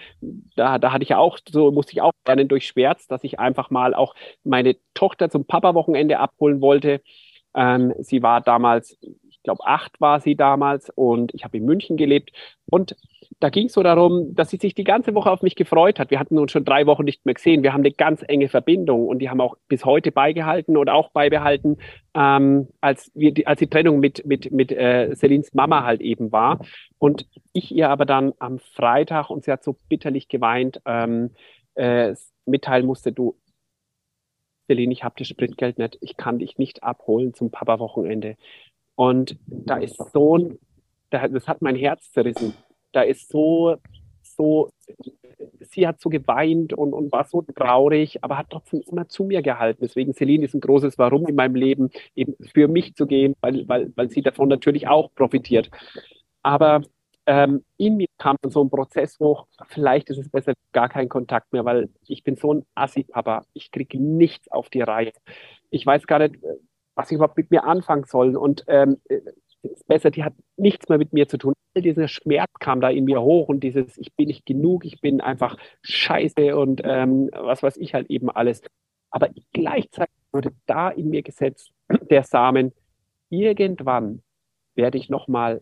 Da, da hatte ich auch, so musste ich auch lernen durch Schmerz, dass ich einfach mal auch meine Tochter zum Papa-Wochenende abholen wollte. Ähm, sie war damals, ich glaube, acht war sie damals und ich habe in München gelebt und da ging es so darum, dass sie sich die ganze Woche auf mich gefreut hat. Wir hatten uns schon drei Wochen nicht mehr gesehen. Wir haben eine ganz enge Verbindung und die haben auch bis heute beigehalten oder auch beibehalten, ähm, als, wir, die, als die Trennung mit, mit, mit äh, Celines Mama halt eben war. Und ich ihr aber dann am Freitag, und sie hat so bitterlich geweint, ähm, äh, mitteilen musste, du, Celine, ich habe das Spritgeld nicht, ich kann dich nicht abholen zum Papa-Wochenende. Und da ist so ein, das hat mein Herz zerrissen da ist so, so, sie hat so geweint und, und war so traurig, aber hat trotzdem immer zu mir gehalten. Deswegen Celine ist ein großes Warum in meinem Leben, eben für mich zu gehen, weil, weil, weil sie davon natürlich auch profitiert. Aber ähm, in mir kam so ein Prozess hoch, vielleicht ist es besser gar kein Kontakt mehr, weil ich bin so ein Assi-Papa. Ich kriege nichts auf die Reihe. Ich weiß gar nicht, was ich überhaupt mit mir anfangen soll. Und ähm, ist besser, die hat nichts mehr mit mir zu tun. All dieser Schmerz kam da in mir hoch und dieses, ich bin nicht genug, ich bin einfach scheiße und ähm, was weiß ich halt eben alles. Aber gleichzeitig wurde da in mir gesetzt (clears throat) der Samen, irgendwann werde ich nochmal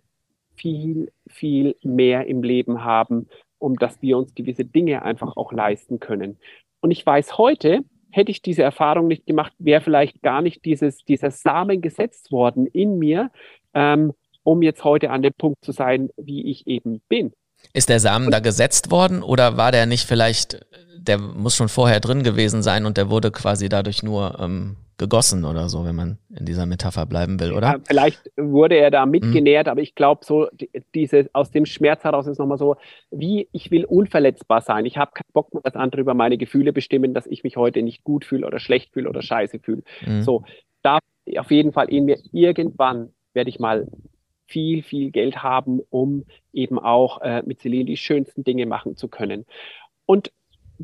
viel, viel mehr im Leben haben, um dass wir uns gewisse Dinge einfach auch leisten können. Und ich weiß heute, hätte ich diese Erfahrung nicht gemacht, wäre vielleicht gar nicht dieses, dieser Samen gesetzt worden in mir, ähm, um jetzt heute an dem Punkt zu sein, wie ich eben bin. Ist der Samen da gesetzt worden oder war der nicht vielleicht der muss schon vorher drin gewesen sein und der wurde quasi dadurch nur ähm, gegossen oder so, wenn man in dieser Metapher bleiben will, oder? Ja, vielleicht wurde er da mitgenährt, mhm. aber ich glaube, so diese, aus dem Schmerz heraus ist nochmal so, wie ich will unverletzbar sein. Ich habe keinen Bock, dass andere über meine Gefühle bestimmen, dass ich mich heute nicht gut fühle oder schlecht fühle oder scheiße fühle. Mhm. So, da auf jeden Fall in mir irgendwann werde ich mal viel, viel Geld haben, um eben auch äh, mit Celine die schönsten Dinge machen zu können. Und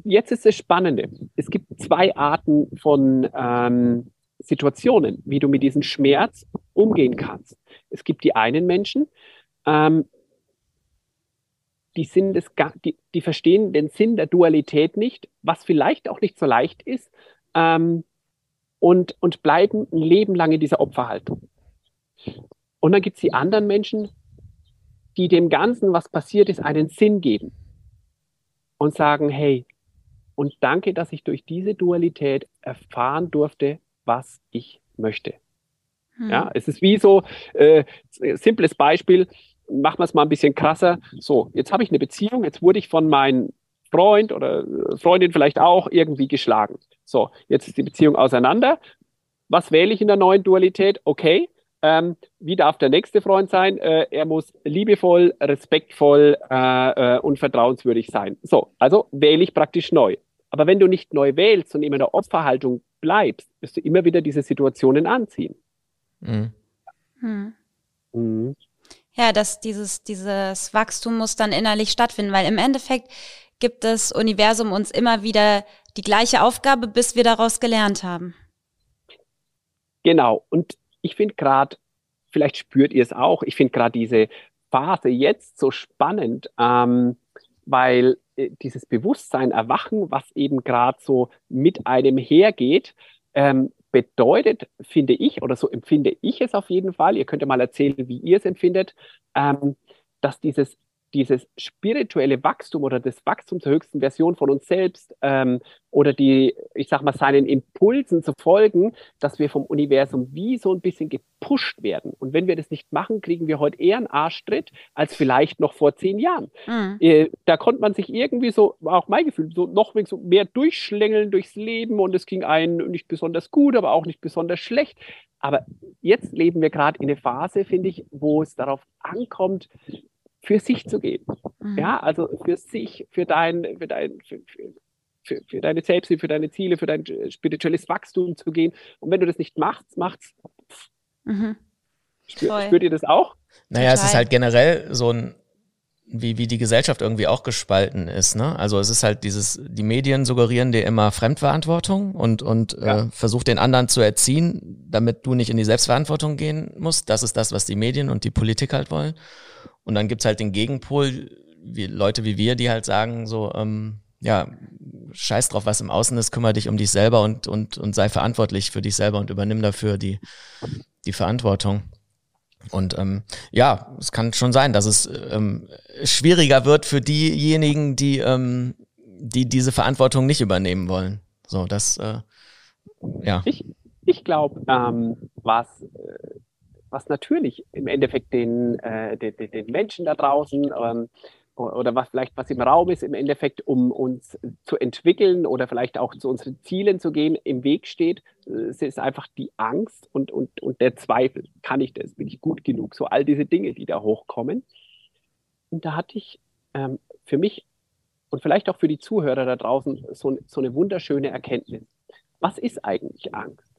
jetzt ist das Spannende. Es gibt zwei Arten von ähm, Situationen, wie du mit diesem Schmerz umgehen kannst. Es gibt die einen Menschen, ähm, die, sind es, die, die verstehen den Sinn der Dualität nicht, was vielleicht auch nicht so leicht ist, ähm, und, und bleiben ein Leben lang in dieser Opferhaltung. Und dann gibt es die anderen Menschen, die dem Ganzen, was passiert ist, einen Sinn geben und sagen, hey, und danke, dass ich durch diese Dualität erfahren durfte, was ich möchte. Hm. Ja, es ist wie so, äh, simples Beispiel, machen wir es mal ein bisschen krasser. So, jetzt habe ich eine Beziehung, jetzt wurde ich von meinem Freund oder äh, Freundin vielleicht auch irgendwie geschlagen. So, jetzt ist die Beziehung auseinander. Was wähle ich in der neuen Dualität? Okay, ähm, wie darf der nächste Freund sein? Äh, er muss liebevoll, respektvoll äh, äh, und vertrauenswürdig sein. So, also wähle ich praktisch neu. Aber wenn du nicht neu wählst und immer in der Opferhaltung bleibst, wirst du immer wieder diese Situationen anziehen. Mhm. Hm. Mhm. Ja, dass dieses, dieses Wachstum muss dann innerlich stattfinden, weil im Endeffekt gibt das Universum uns immer wieder die gleiche Aufgabe, bis wir daraus gelernt haben. Genau. Und ich finde gerade, vielleicht spürt ihr es auch, ich finde gerade diese Phase jetzt so spannend, ähm, weil äh, dieses Bewusstsein erwachen, was eben gerade so mit einem hergeht, ähm, bedeutet, finde ich, oder so empfinde ich es auf jeden Fall, ihr könnt ja mal erzählen, wie ihr es empfindet, ähm, dass dieses dieses spirituelle Wachstum oder das Wachstum zur höchsten Version von uns selbst ähm, oder die, ich sag mal, seinen Impulsen zu folgen, dass wir vom Universum wie so ein bisschen gepusht werden. Und wenn wir das nicht machen, kriegen wir heute eher einen Arschtritt als vielleicht noch vor zehn Jahren. Mhm. Äh, da konnte man sich irgendwie so, auch mein Gefühl, so noch so mehr durchschlängeln durchs Leben und es ging einem nicht besonders gut, aber auch nicht besonders schlecht. Aber jetzt leben wir gerade in einer Phase, finde ich, wo es darauf ankommt, für sich zu gehen. Mhm. Ja, also für sich, für dein, für dein, für, für, für deine Selbst, für deine Ziele, für dein spirituelles Wachstum zu gehen. Und wenn du das nicht machst, macht's. Mhm. Spür, spürt ihr das auch? Naja, Total. es ist halt generell so ein, wie, wie die Gesellschaft irgendwie auch gespalten ist. Ne? Also es ist halt dieses, die Medien suggerieren dir immer Fremdverantwortung und, und ja. äh, versuch den anderen zu erziehen, damit du nicht in die Selbstverantwortung gehen musst. Das ist das, was die Medien und die Politik halt wollen. Und dann gibt's halt den Gegenpol, wie Leute wie wir, die halt sagen, so, ähm, ja, scheiß drauf, was im Außen ist, kümmere dich um dich selber und, und, und sei verantwortlich für dich selber und übernimm dafür die, die Verantwortung. Und ähm, ja, es kann schon sein, dass es ähm, schwieriger wird für diejenigen, die, ähm, die diese Verantwortung nicht übernehmen wollen. So, das, äh, ja. Ich, ich glaube, ähm, was äh, was natürlich im Endeffekt den, äh, den, den, Menschen da draußen ähm, oder was vielleicht was im Raum ist, im Endeffekt, um uns zu entwickeln oder vielleicht auch zu unseren Zielen zu gehen, im Weg steht. Es ist einfach die Angst und, und, und der Zweifel. Kann ich das? Bin ich gut genug? So all diese Dinge, die da hochkommen. Und da hatte ich ähm, für mich und vielleicht auch für die Zuhörer da draußen so, so eine wunderschöne Erkenntnis. Was ist eigentlich Angst?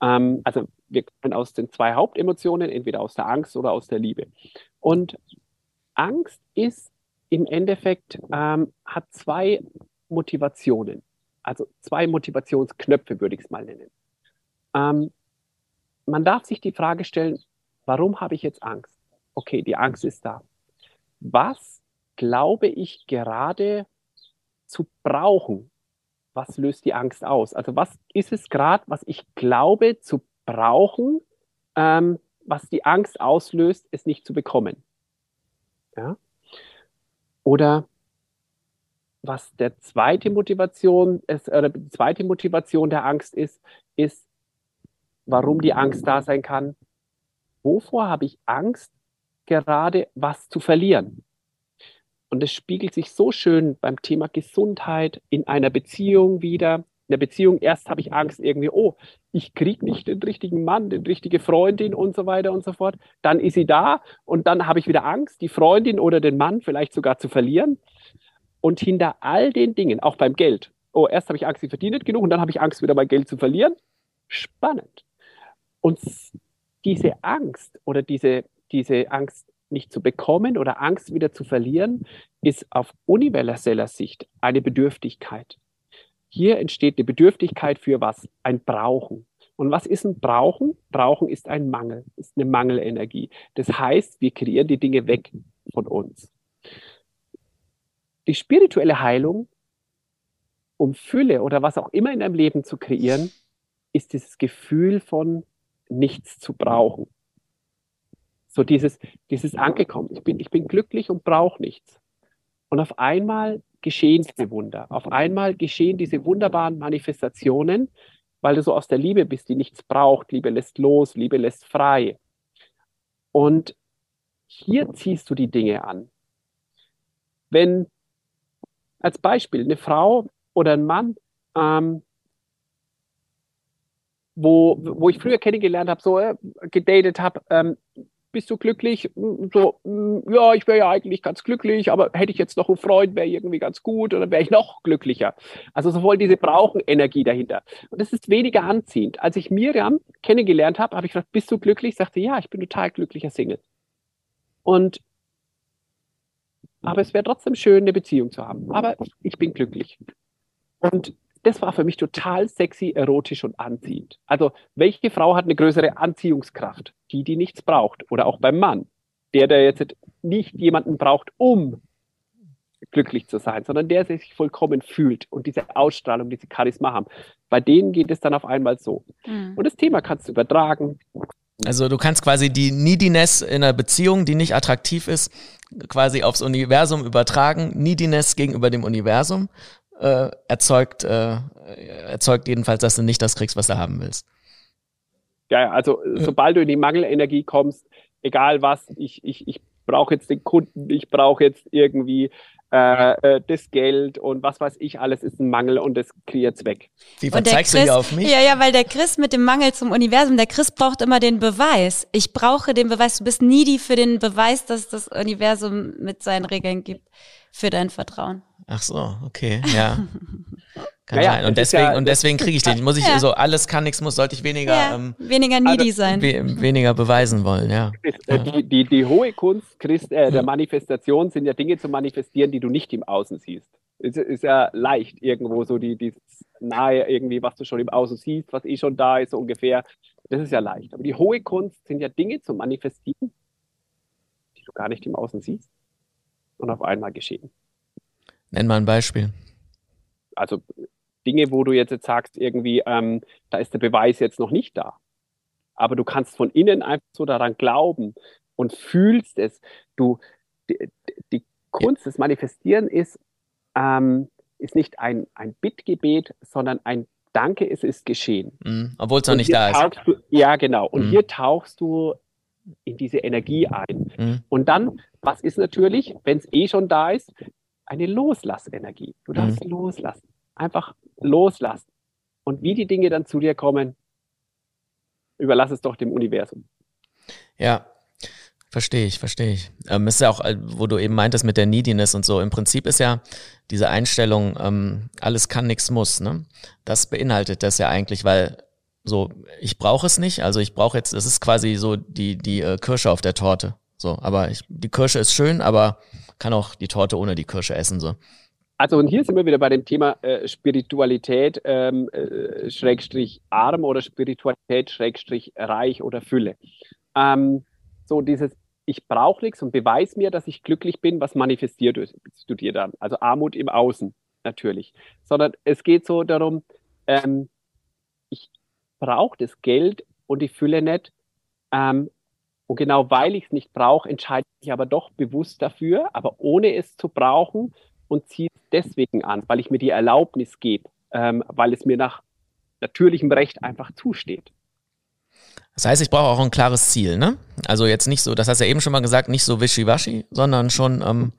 Ähm, also wir können aus den zwei Hauptemotionen, entweder aus der Angst oder aus der Liebe. Und Angst ist im Endeffekt, ähm, hat zwei Motivationen, also zwei Motivationsknöpfe würde ich es mal nennen. Ähm, man darf sich die Frage stellen, warum habe ich jetzt Angst? Okay, die Angst ist da. Was glaube ich gerade zu brauchen, was löst die Angst aus? Also was ist es gerade, was ich glaube zu brauchen, ähm, was die Angst auslöst, es nicht zu bekommen? Ja? Oder was der zweite Motivation ist, oder die zweite Motivation der Angst ist, ist, warum die Angst da sein kann. Wovor habe ich Angst, gerade was zu verlieren? Und es spiegelt sich so schön beim Thema Gesundheit in einer Beziehung wieder. In der Beziehung erst habe ich Angst irgendwie, oh, ich kriege nicht den richtigen Mann, die richtige Freundin und so weiter und so fort. Dann ist sie da und dann habe ich wieder Angst, die Freundin oder den Mann vielleicht sogar zu verlieren. Und hinter all den Dingen, auch beim Geld, oh, erst habe ich Angst, ich verdiene nicht genug und dann habe ich Angst, wieder mein Geld zu verlieren. Spannend. Und diese Angst oder diese, diese Angst nicht zu bekommen oder Angst wieder zu verlieren, ist auf universeller Sicht eine Bedürftigkeit. Hier entsteht eine Bedürftigkeit für was? Ein Brauchen. Und was ist ein Brauchen? Brauchen ist ein Mangel, ist eine Mangelenergie. Das heißt, wir kreieren die Dinge weg von uns. Die spirituelle Heilung, um Fülle oder was auch immer in deinem Leben zu kreieren, ist dieses Gefühl von nichts zu brauchen. So dieses, dieses angekommen. Ich bin, ich bin glücklich und brauche nichts. Und auf einmal geschehen diese Wunder. Auf einmal geschehen diese wunderbaren Manifestationen, weil du so aus der Liebe bist, die nichts braucht. Liebe lässt los, Liebe lässt frei. Und hier ziehst du die Dinge an. Wenn als Beispiel eine Frau oder ein Mann ähm, wo, wo ich früher kennengelernt habe, so äh, gedatet habe, ähm, bist du glücklich? Mm, so, mm, ja, ich wäre ja eigentlich ganz glücklich, aber hätte ich jetzt noch einen Freund, wäre irgendwie ganz gut oder wäre ich noch glücklicher. Also sowohl diese brauchen Energie dahinter. Und das ist weniger anziehend. Als ich Miriam kennengelernt habe, habe ich gefragt, bist du glücklich? Ich sagte, ja, ich bin total glücklicher Single. Und aber es wäre trotzdem schön, eine Beziehung zu haben. Aber ich bin glücklich. Und das war für mich total sexy, erotisch und anziehend. Also, welche Frau hat eine größere Anziehungskraft? Die, die nichts braucht. Oder auch beim Mann. Der, der jetzt nicht jemanden braucht, um glücklich zu sein, sondern der sich vollkommen fühlt und diese Ausstrahlung, diese Charisma haben. Bei denen geht es dann auf einmal so. Mhm. Und das Thema kannst du übertragen. Also du kannst quasi die Neediness in einer Beziehung, die nicht attraktiv ist, quasi aufs Universum übertragen. Neediness gegenüber dem Universum äh, erzeugt, äh, erzeugt jedenfalls, dass du nicht das kriegst, was du haben willst. Ja, also sobald du in die Mangelenergie kommst, egal was, ich, ich, ich brauche jetzt den Kunden, ich brauche jetzt irgendwie äh, äh, das Geld und was weiß ich, alles ist ein Mangel und das kreiert weg. Wie verzeigst du hier auf mich? Ja, ja, weil der Chris mit dem Mangel zum Universum, der Chris braucht immer den Beweis. Ich brauche den Beweis. Du bist needy für den Beweis, dass das Universum mit seinen Regeln gibt für dein Vertrauen. Ach so, okay, ja. (laughs) Kann naja, sein. Und deswegen, ja, und deswegen kriege ich den. Muss ich ja. so alles kann, nichts muss, sollte ich weniger ja, ähm, weniger needy also, sein. We weniger beweisen wollen, ja. Äh, die, die, die hohe Kunst Christ, äh, der Manifestation sind ja Dinge zu manifestieren, die du nicht im Außen siehst. Es ist ja leicht irgendwo so die, die nahe irgendwie, was du schon im Außen siehst, was eh schon da ist, so ungefähr. Das ist ja leicht. Aber die hohe Kunst sind ja Dinge zu manifestieren, die du gar nicht im Außen siehst und auf einmal geschehen. Nenn mal ein Beispiel. Also Dinge, wo du jetzt, jetzt sagst, irgendwie, ähm, da ist der Beweis jetzt noch nicht da. Aber du kannst von innen einfach so daran glauben und fühlst es. Du, die, die Kunst des Manifestieren ist, ähm, ist nicht ein, ein Bittgebet, sondern ein Danke, es ist geschehen. Mhm, Obwohl es noch nicht da ist. Du, ja, genau. Und mhm. hier tauchst du in diese Energie ein. Mhm. Und dann, was ist natürlich, wenn es eh schon da ist, eine Loslassenergie. Du darfst mhm. loslassen. Einfach loslassen. Und wie die Dinge dann zu dir kommen, überlass es doch dem Universum. Ja, verstehe ich, verstehe ich. Ähm, ist ja auch, äh, wo du eben meintest mit der Neediness und so, im Prinzip ist ja diese Einstellung, ähm, alles kann, nichts muss, ne? Das beinhaltet das ja eigentlich, weil so, ich brauche es nicht, also ich brauche jetzt, das ist quasi so die, die äh, Kirsche auf der Torte. So, aber ich, die Kirsche ist schön, aber kann auch die Torte ohne die Kirsche essen. So. Also und hier sind wir wieder bei dem Thema äh, Spiritualität ähm, äh, Schrägstrich arm oder Spiritualität Schrägstrich reich oder Fülle. Ähm, so dieses ich brauche nichts und beweis mir, dass ich glücklich bin, was manifestiert du dir dann? Also Armut im Außen natürlich. Sondern es geht so darum, ähm, ich brauche das Geld und die Fülle nicht, ähm, und genau weil ich es nicht brauche, entscheide ich aber doch bewusst dafür, aber ohne es zu brauchen und ziehe es deswegen an, weil ich mir die Erlaubnis gebe, ähm, weil es mir nach natürlichem Recht einfach zusteht. Das heißt, ich brauche auch ein klares Ziel, ne? Also jetzt nicht so, das hast du ja eben schon mal gesagt, nicht so wischiwaschi, sondern schon, ähm,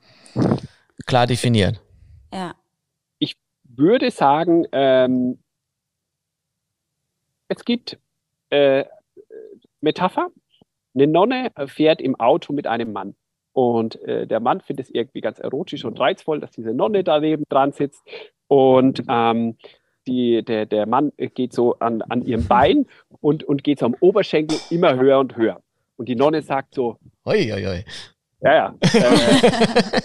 klar definiert. Ja. Ich würde sagen, ähm, es gibt äh, Metapher. Eine Nonne fährt im Auto mit einem Mann. Und äh, der Mann findet es irgendwie ganz erotisch und reizvoll, dass diese Nonne daneben dran sitzt. Und ähm, die, der, der Mann geht so an, an ihrem (laughs) Bein und, und geht so am Oberschenkel immer höher und höher. Und die Nonne sagt so, Oi, oi, oi. ja, ja. (laughs)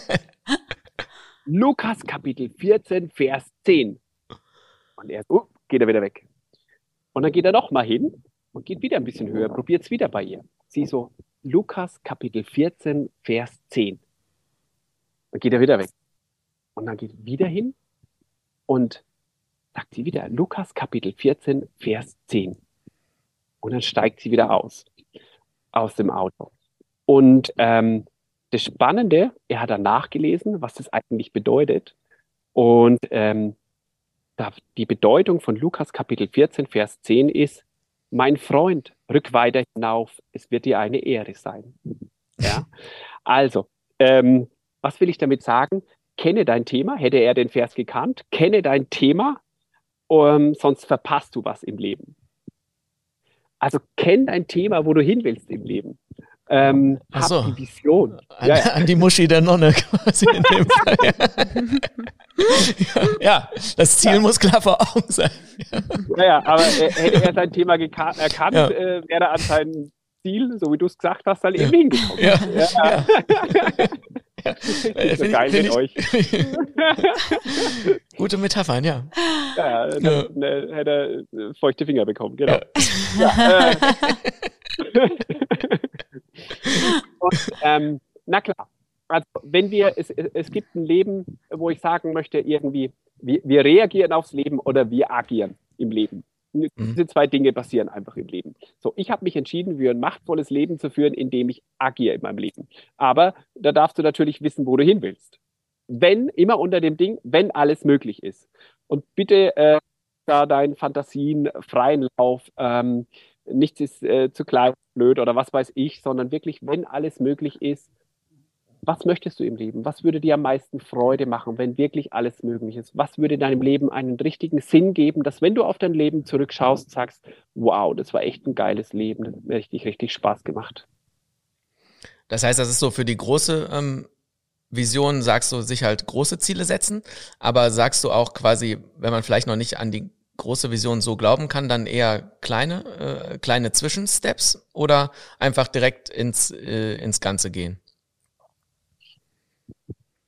Äh, Lukas Kapitel 14, Vers 10. Und er oh, geht er wieder weg. Und dann geht er nochmal hin und geht wieder ein bisschen höher, probiert es wieder bei ihr. Sie so, Lukas Kapitel 14, Vers 10. Dann geht er wieder weg. Und dann geht er wieder hin und sagt sie wieder, Lukas Kapitel 14, Vers 10. Und dann steigt sie wieder aus, aus dem Auto. Und ähm, das Spannende, er hat dann nachgelesen, was das eigentlich bedeutet. Und ähm, die Bedeutung von Lukas Kapitel 14, Vers 10 ist, mein Freund, rück weiter hinauf, es wird dir eine Ehre sein. Ja? Also, ähm, was will ich damit sagen? Kenne dein Thema, hätte er den Vers gekannt, kenne dein Thema, um, sonst verpasst du was im Leben. Also kenn dein Thema, wo du hin willst im Leben. Ähm, Ach so. die Vision. An, Ja, ja. an die Muschi der Nonne (laughs) quasi in dem Fall. ja, ja, das Ziel muss klar vor Augen sein. Ja, ja, aber äh, hätte er sein Thema erkannt, äh, wäre er an sein Ziel, so wie du es gesagt hast, dann eben hingekommen. Ja, Ja. ja. (laughs) Äh, so geil mit euch. (laughs) Gute Metaphern, ja. Ja, dann, Ja. äh, hätte er äh, feuchte Finger bekommen, genau. Ja. Ja, äh. Und, ähm, na klar, also wenn wir, es, es gibt ein Leben, wo ich sagen möchte, irgendwie, wir, wir reagieren aufs Leben oder wir agieren im Leben. Diese zwei Dinge passieren einfach im Leben. So, ich habe mich entschieden, für ein machtvolles Leben zu führen, indem ich agiere in meinem Leben. Aber da darfst du natürlich wissen, wo du hin willst. Wenn, immer unter dem Ding, wenn alles möglich ist. Und bitte äh, da deinen Fantasien freien Lauf. Ähm, nichts ist äh, zu klein, blöd oder was weiß ich, sondern wirklich, wenn alles möglich ist, was möchtest du im Leben? Was würde dir am meisten Freude machen, wenn wirklich alles möglich ist? Was würde deinem Leben einen richtigen Sinn geben, dass wenn du auf dein Leben zurückschaust, sagst, wow, das war echt ein geiles Leben, das hat mir richtig, richtig Spaß gemacht. Das heißt, das ist so für die große ähm, Vision, sagst du, sich halt große Ziele setzen, aber sagst du auch quasi, wenn man vielleicht noch nicht an die große Vision so glauben kann, dann eher kleine, äh, kleine Zwischensteps oder einfach direkt ins, äh, ins Ganze gehen?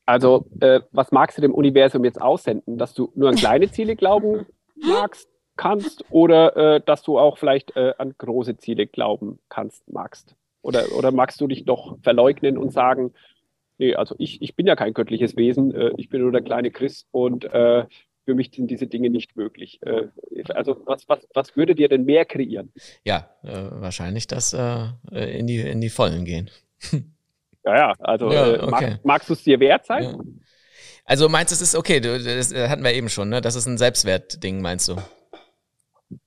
Also, äh, was magst du dem Universum jetzt aussenden? Dass du nur an kleine Ziele glauben magst, kannst oder äh, dass du auch vielleicht äh, an große Ziele glauben kannst, magst? Oder, oder magst du dich doch verleugnen und sagen, nee, also ich, ich bin ja kein göttliches Wesen, äh, ich bin nur der kleine Chris und für mich sind diese Dinge nicht möglich. Äh, also was, was, was würde dir denn mehr kreieren? Ja, äh, wahrscheinlich das äh, in, die, in die Vollen gehen. Ja, ja, also Ja, äh, okay. mag, magst du es dir wert sein? Ja. Also meinst du, es ist okay, du, das äh, hatten wir eben schon, ne? Das ist ein Selbstwertding, meinst du?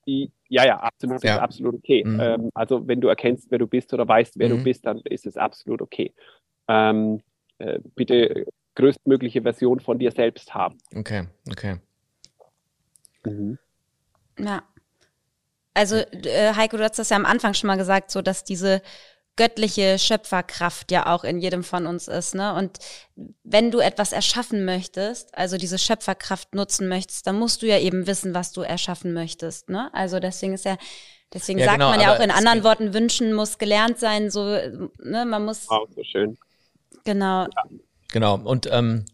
Die, ja, ja, absolut, Ja. ist absolut okay. Mhm. Ähm, also wenn du erkennst, wer du bist oder weißt, wer Mhm. du bist, dann ist es absolut okay. Ähm, äh, bitte größtmögliche Version von dir selbst haben. Okay, okay. Ja. Also, äh, Heiko, du hast das ja am Anfang schon mal gesagt, so dass diese göttliche Schöpferkraft ja auch in jedem von uns ist, ne? Und wenn du etwas erschaffen möchtest, also diese Schöpferkraft nutzen möchtest, dann musst du ja eben wissen, was du erschaffen möchtest, ne? Also deswegen ist ja, deswegen Ja, sagt genau, man ja auch in anderen Worten, wünschen muss gelernt sein, so, ne? Man muss, Wow, so schön. genau, Genau. Und ähm,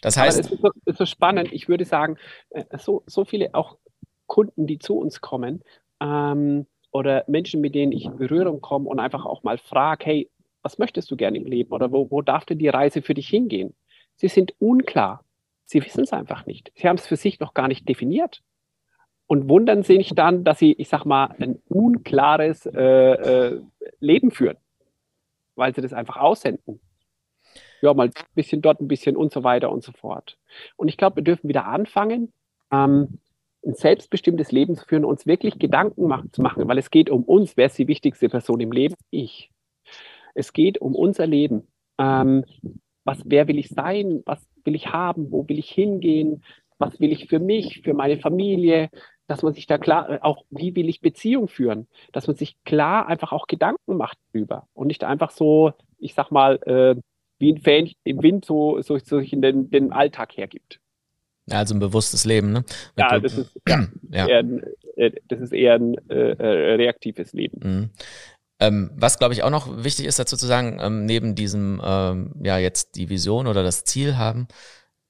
das heißt, es ist so, ist so spannend. Ich würde sagen, äh, so, so viele auch Kunden, die zu uns kommen ähm, oder Menschen, mit denen ich in Berührung komme und einfach auch mal frage, hey, was möchtest du gerne im Leben oder wo, wo darf denn die Reise für dich hingehen? Sie sind unklar. Sie wissen es einfach nicht. Sie haben es für sich noch gar nicht definiert und wundern sich dann, dass sie, ich sag mal, ein unklares äh, äh, Leben führen, weil sie das einfach aussenden ja, mal ein bisschen dort, ein bisschen und so weiter und so fort. Und ich glaube, wir dürfen wieder anfangen, ähm, ein selbstbestimmtes Leben zu führen, uns wirklich Gedanken machen, zu machen, weil es geht um uns. Wer ist die wichtigste Person im Leben? Ich. Es geht um unser Leben. Ähm, was, wer will ich sein, was will ich haben, wo will ich hingehen, was will ich für mich, für meine Familie, dass man sich da klar, äh, auch wie will ich Beziehung führen, dass man sich klar einfach auch Gedanken macht drüber und nicht einfach so, ich sag mal, äh, wie ein Fan im Wind so, so, so in den, den Alltag hergibt. Ja, also ein bewusstes Leben, ne? ja, das ist, (clears throat) ja, ja. Eher ein, äh, das ist eher ein äh, äh, reaktives Leben. Mhm. Ähm, was, glaube ich, auch noch wichtig ist dazu zu sagen, ähm, neben diesem, ähm, ja, jetzt die Vision oder das Ziel haben,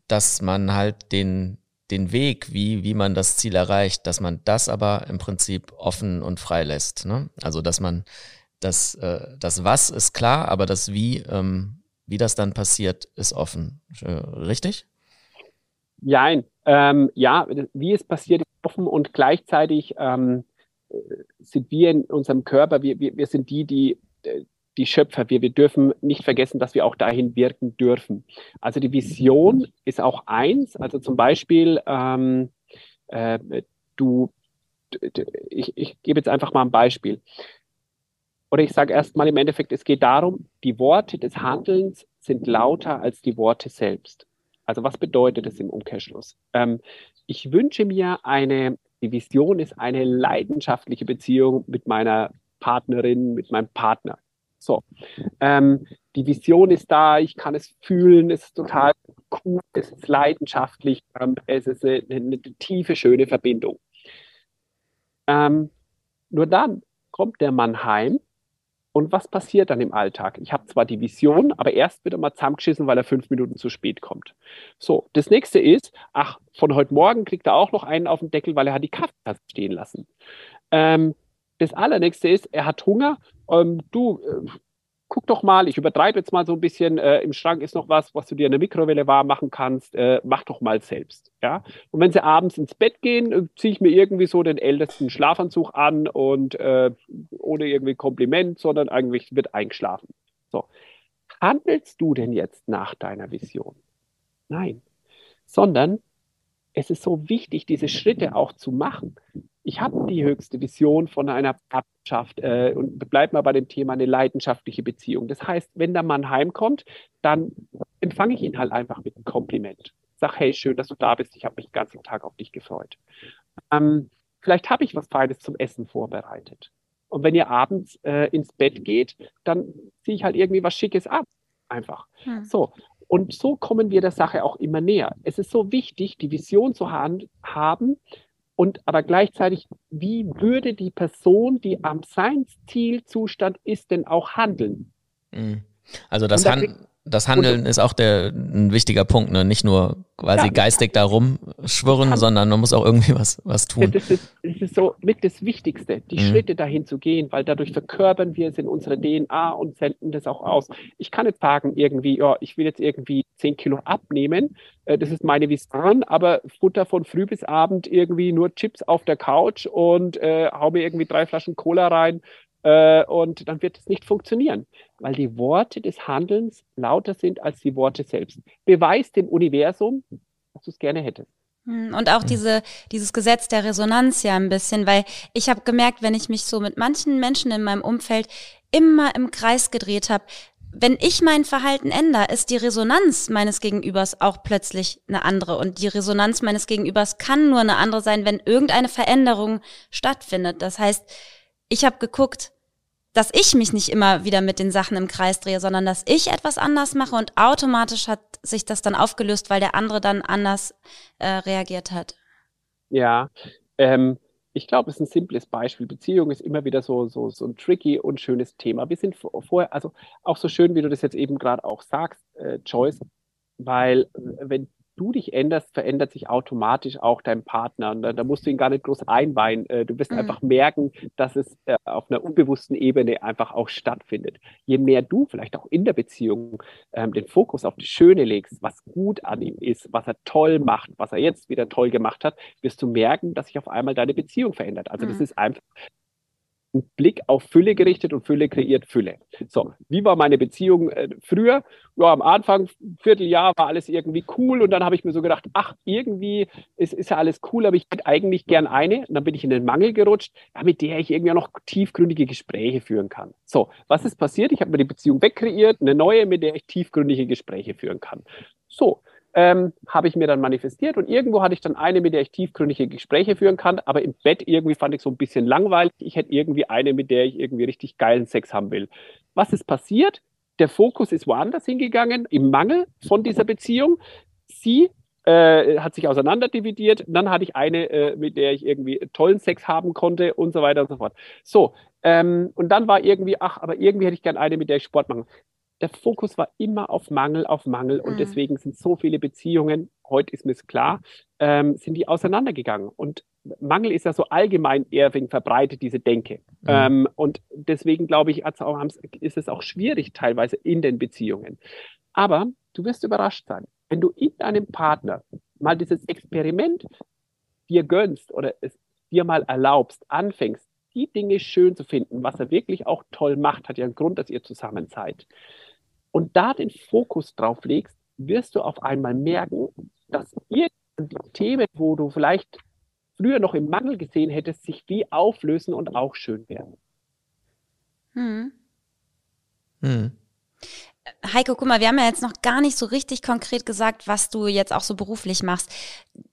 dass man halt den, den Weg, wie, wie man das Ziel erreicht, dass man das aber im Prinzip offen und frei lässt. Ne? Also, dass man das, äh, das Was ist klar, aber das Wie, ähm, wie das dann passiert, ist offen. Äh, richtig? Nein, ähm, ja, wie es passiert, ist offen und gleichzeitig ähm, sind wir in unserem Körper, wir, wir, wir sind die, die die Schöpfer. Wir, wir dürfen nicht vergessen, dass wir auch dahin wirken dürfen. Also die Vision ist auch eins. Also zum Beispiel, ähm, äh, du, ich, ich gebe jetzt einfach mal ein Beispiel. Oder ich sage erstmal im Endeffekt, es geht darum, die Worte des Handelns sind lauter als die Worte selbst. Also was bedeutet das im Umkehrschluss? Ähm, ich wünsche mir eine die Vision ist eine leidenschaftliche Beziehung mit meiner Partnerin, mit meinem Partner. So, ähm, die Vision ist da, ich kann es fühlen, es ist total cool, es ist leidenschaftlich, ähm, es ist eine, eine, tiefe, schöne Verbindung. Ähm, nur dann kommt der Mann heim und was passiert dann im Alltag? Ich habe zwar die Vision, aber erst wird er mal zusammengeschissen, weil er fünf Minuten zu spät kommt. So, das nächste ist, ach, von heute Morgen kriegt er auch noch einen auf den Deckel, weil er hat die Kaffeetasse stehen lassen. Ähm, das allernächste ist, er hat Hunger. Ähm, du, äh, guck doch mal, ich übertreibe jetzt mal so ein bisschen, äh, im Schrank ist noch was, was du dir in der Mikrowelle warm machen kannst, äh, mach doch mal selbst. Ja? Und wenn sie abends ins Bett gehen, äh, ziehe ich mir irgendwie so den ältesten Schlafanzug an und äh, ohne irgendwie Kompliment, sondern eigentlich wird eingeschlafen. So. Handelst du denn jetzt nach deiner Vision? Nein. Sondern es ist so wichtig, diese Schritte auch zu machen ich habe die höchste Vision von einer Partnerschaft äh, und bleibt mal bei dem Thema eine leidenschaftliche Beziehung. Das heißt, wenn der Mann heimkommt, dann empfange ich ihn halt einfach mit einem Kompliment. Sag, hey, schön, dass du da bist. Ich habe mich den ganzen Tag auf dich gefreut. Ähm, vielleicht habe ich was Feines zum Essen vorbereitet. Und wenn ihr abends äh, ins Bett geht, dann ziehe ich halt irgendwie was Schickes ab. Einfach. Hm. So. Und so kommen wir der Sache auch immer näher. Es ist so wichtig, die Vision zu haben, und aber gleichzeitig, wie würde die Person, die am Seinszielzustand ist, denn auch handeln? Mhm. Also das, Han das Handeln ist auch der, ein wichtiger Punkt, ne? nicht nur quasi ja, geistig da rumschwirren, sondern man muss auch irgendwie was, was tun. Das ist, das ist so mit das Wichtigste, die mhm. Schritte dahin zu gehen, weil dadurch verkörpern wir es in unserer DNA und senden das auch aus. Ich kann nicht sagen irgendwie, ja, ich will jetzt irgendwie zehn Kilo abnehmen, äh, das ist meine Vision, aber Futter von früh bis Abend irgendwie nur Chips auf der Couch und äh, hau mir irgendwie drei Flaschen Cola rein äh, und dann wird es nicht funktionieren, weil die Worte des Handelns lauter sind als die Worte selbst. Beweis dem Universum, dass du es gerne hättest. Hm, und auch diese, dieses Gesetz der Resonanz ja ein bisschen, weil ich habe gemerkt, wenn ich mich so mit manchen Menschen in meinem Umfeld immer im Kreis gedreht habe, wenn ich mein Verhalten ändere, ist die Resonanz meines Gegenübers auch plötzlich eine andere. Und die Resonanz meines Gegenübers kann nur eine andere sein, wenn irgendeine Veränderung stattfindet. Das heißt, ich habe geguckt, dass ich mich nicht immer wieder mit den Sachen im Kreis drehe, sondern dass ich etwas anders mache und automatisch hat sich das dann aufgelöst, weil der andere dann anders äh, reagiert hat. Ja, ähm, ich glaube, es ist ein simples Beispiel. Beziehung ist immer wieder so, so, so ein tricky und schönes Thema. Wir sind vorher, also auch so schön, wie du das jetzt eben gerade auch sagst, äh, Joyce, weil wenn du dich änderst, verändert sich automatisch auch dein Partner. Und da, da musst du ihn gar nicht groß einweihen. Äh, du wirst mhm. einfach merken, dass es äh, auf einer unbewussten Ebene einfach auch stattfindet. Je mehr du vielleicht auch in der Beziehung ähm, den Fokus auf das Schöne legst, was gut an ihm ist, was er toll macht, was er jetzt wieder toll gemacht hat, wirst du merken, dass sich auf einmal deine Beziehung verändert. Also mhm. das ist einfach einen Blick auf Fülle gerichtet und Fülle kreiert Fülle. So, wie war meine Beziehung äh, früher? Ja, am Anfang, Vierteljahr war alles irgendwie cool und dann habe ich mir so gedacht, ach, irgendwie ist, ist ja alles cool, aber ich hätte eigentlich gern eine. Und dann bin ich in den Mangel gerutscht, ja, mit der ich irgendwie noch tiefgründige Gespräche führen kann. So, was ist passiert? Ich habe mir die Beziehung wegkreiert, eine neue, mit der ich tiefgründige Gespräche führen kann. So, ähm, habe ich mir dann manifestiert und irgendwo hatte ich dann eine, mit der ich tiefgründige Gespräche führen kann, aber im Bett irgendwie fand ich so ein bisschen langweilig. Ich hätte irgendwie eine, mit der ich irgendwie richtig geilen Sex haben will. Was ist passiert? Der Fokus ist woanders hingegangen, im Mangel von dieser Beziehung. Sie äh, hat sich auseinanderdividiert. Dann hatte ich eine, äh, mit der ich irgendwie tollen Sex haben konnte und so weiter und so fort. So, ähm, und dann war irgendwie, ach, aber irgendwie hätte ich gerne eine, mit der ich Sport mache der Fokus war immer auf Mangel, auf Mangel. Und mhm. deswegen sind so viele Beziehungen, heute ist mir es klar, ähm, sind die auseinandergegangen. Und Mangel ist ja so allgemein eher wegen verbreitet, diese Denke. Mhm. Ähm, und deswegen glaube ich, ist es auch schwierig teilweise in den Beziehungen. Aber du wirst überrascht sein, wenn du in deinem Partner mal dieses Experiment dir gönnst oder es dir mal erlaubst, anfängst, die Dinge schön zu finden, was er wirklich auch toll macht, hat ja einen Grund, dass ihr zusammen seid und da den Fokus drauf legst, wirst du auf einmal merken, dass die Themen, wo du vielleicht früher noch im Mangel gesehen hättest, sich wie auflösen und auch schön werden. Hm. Hm. Heiko, guck mal, wir haben ja jetzt noch gar nicht so richtig konkret gesagt, was du jetzt auch so beruflich machst.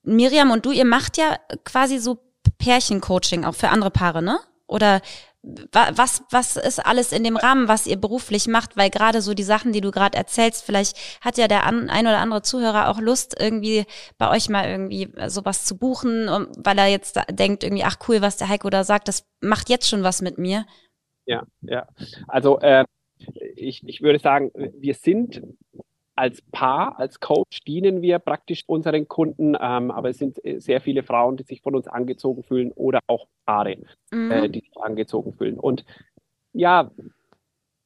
Miriam und du, ihr macht ja quasi so Pärchencoaching auch für andere Paare, ne? Oder was, was ist alles in dem Rahmen, was ihr beruflich macht? Weil gerade so die Sachen, die du gerade erzählst, vielleicht hat ja der ein oder andere Zuhörer auch Lust, irgendwie bei euch mal irgendwie sowas zu buchen, weil er jetzt denkt, irgendwie, ach cool, was der Heiko da sagt, das macht jetzt schon was mit mir. Ja, ja. Also äh, ich, ich würde sagen, wir sind als Paar, als Coach dienen wir praktisch unseren Kunden, ähm, aber es sind äh, sehr viele Frauen, die sich von uns angezogen fühlen oder auch Paare, mhm. äh, die sich angezogen fühlen. Und ja,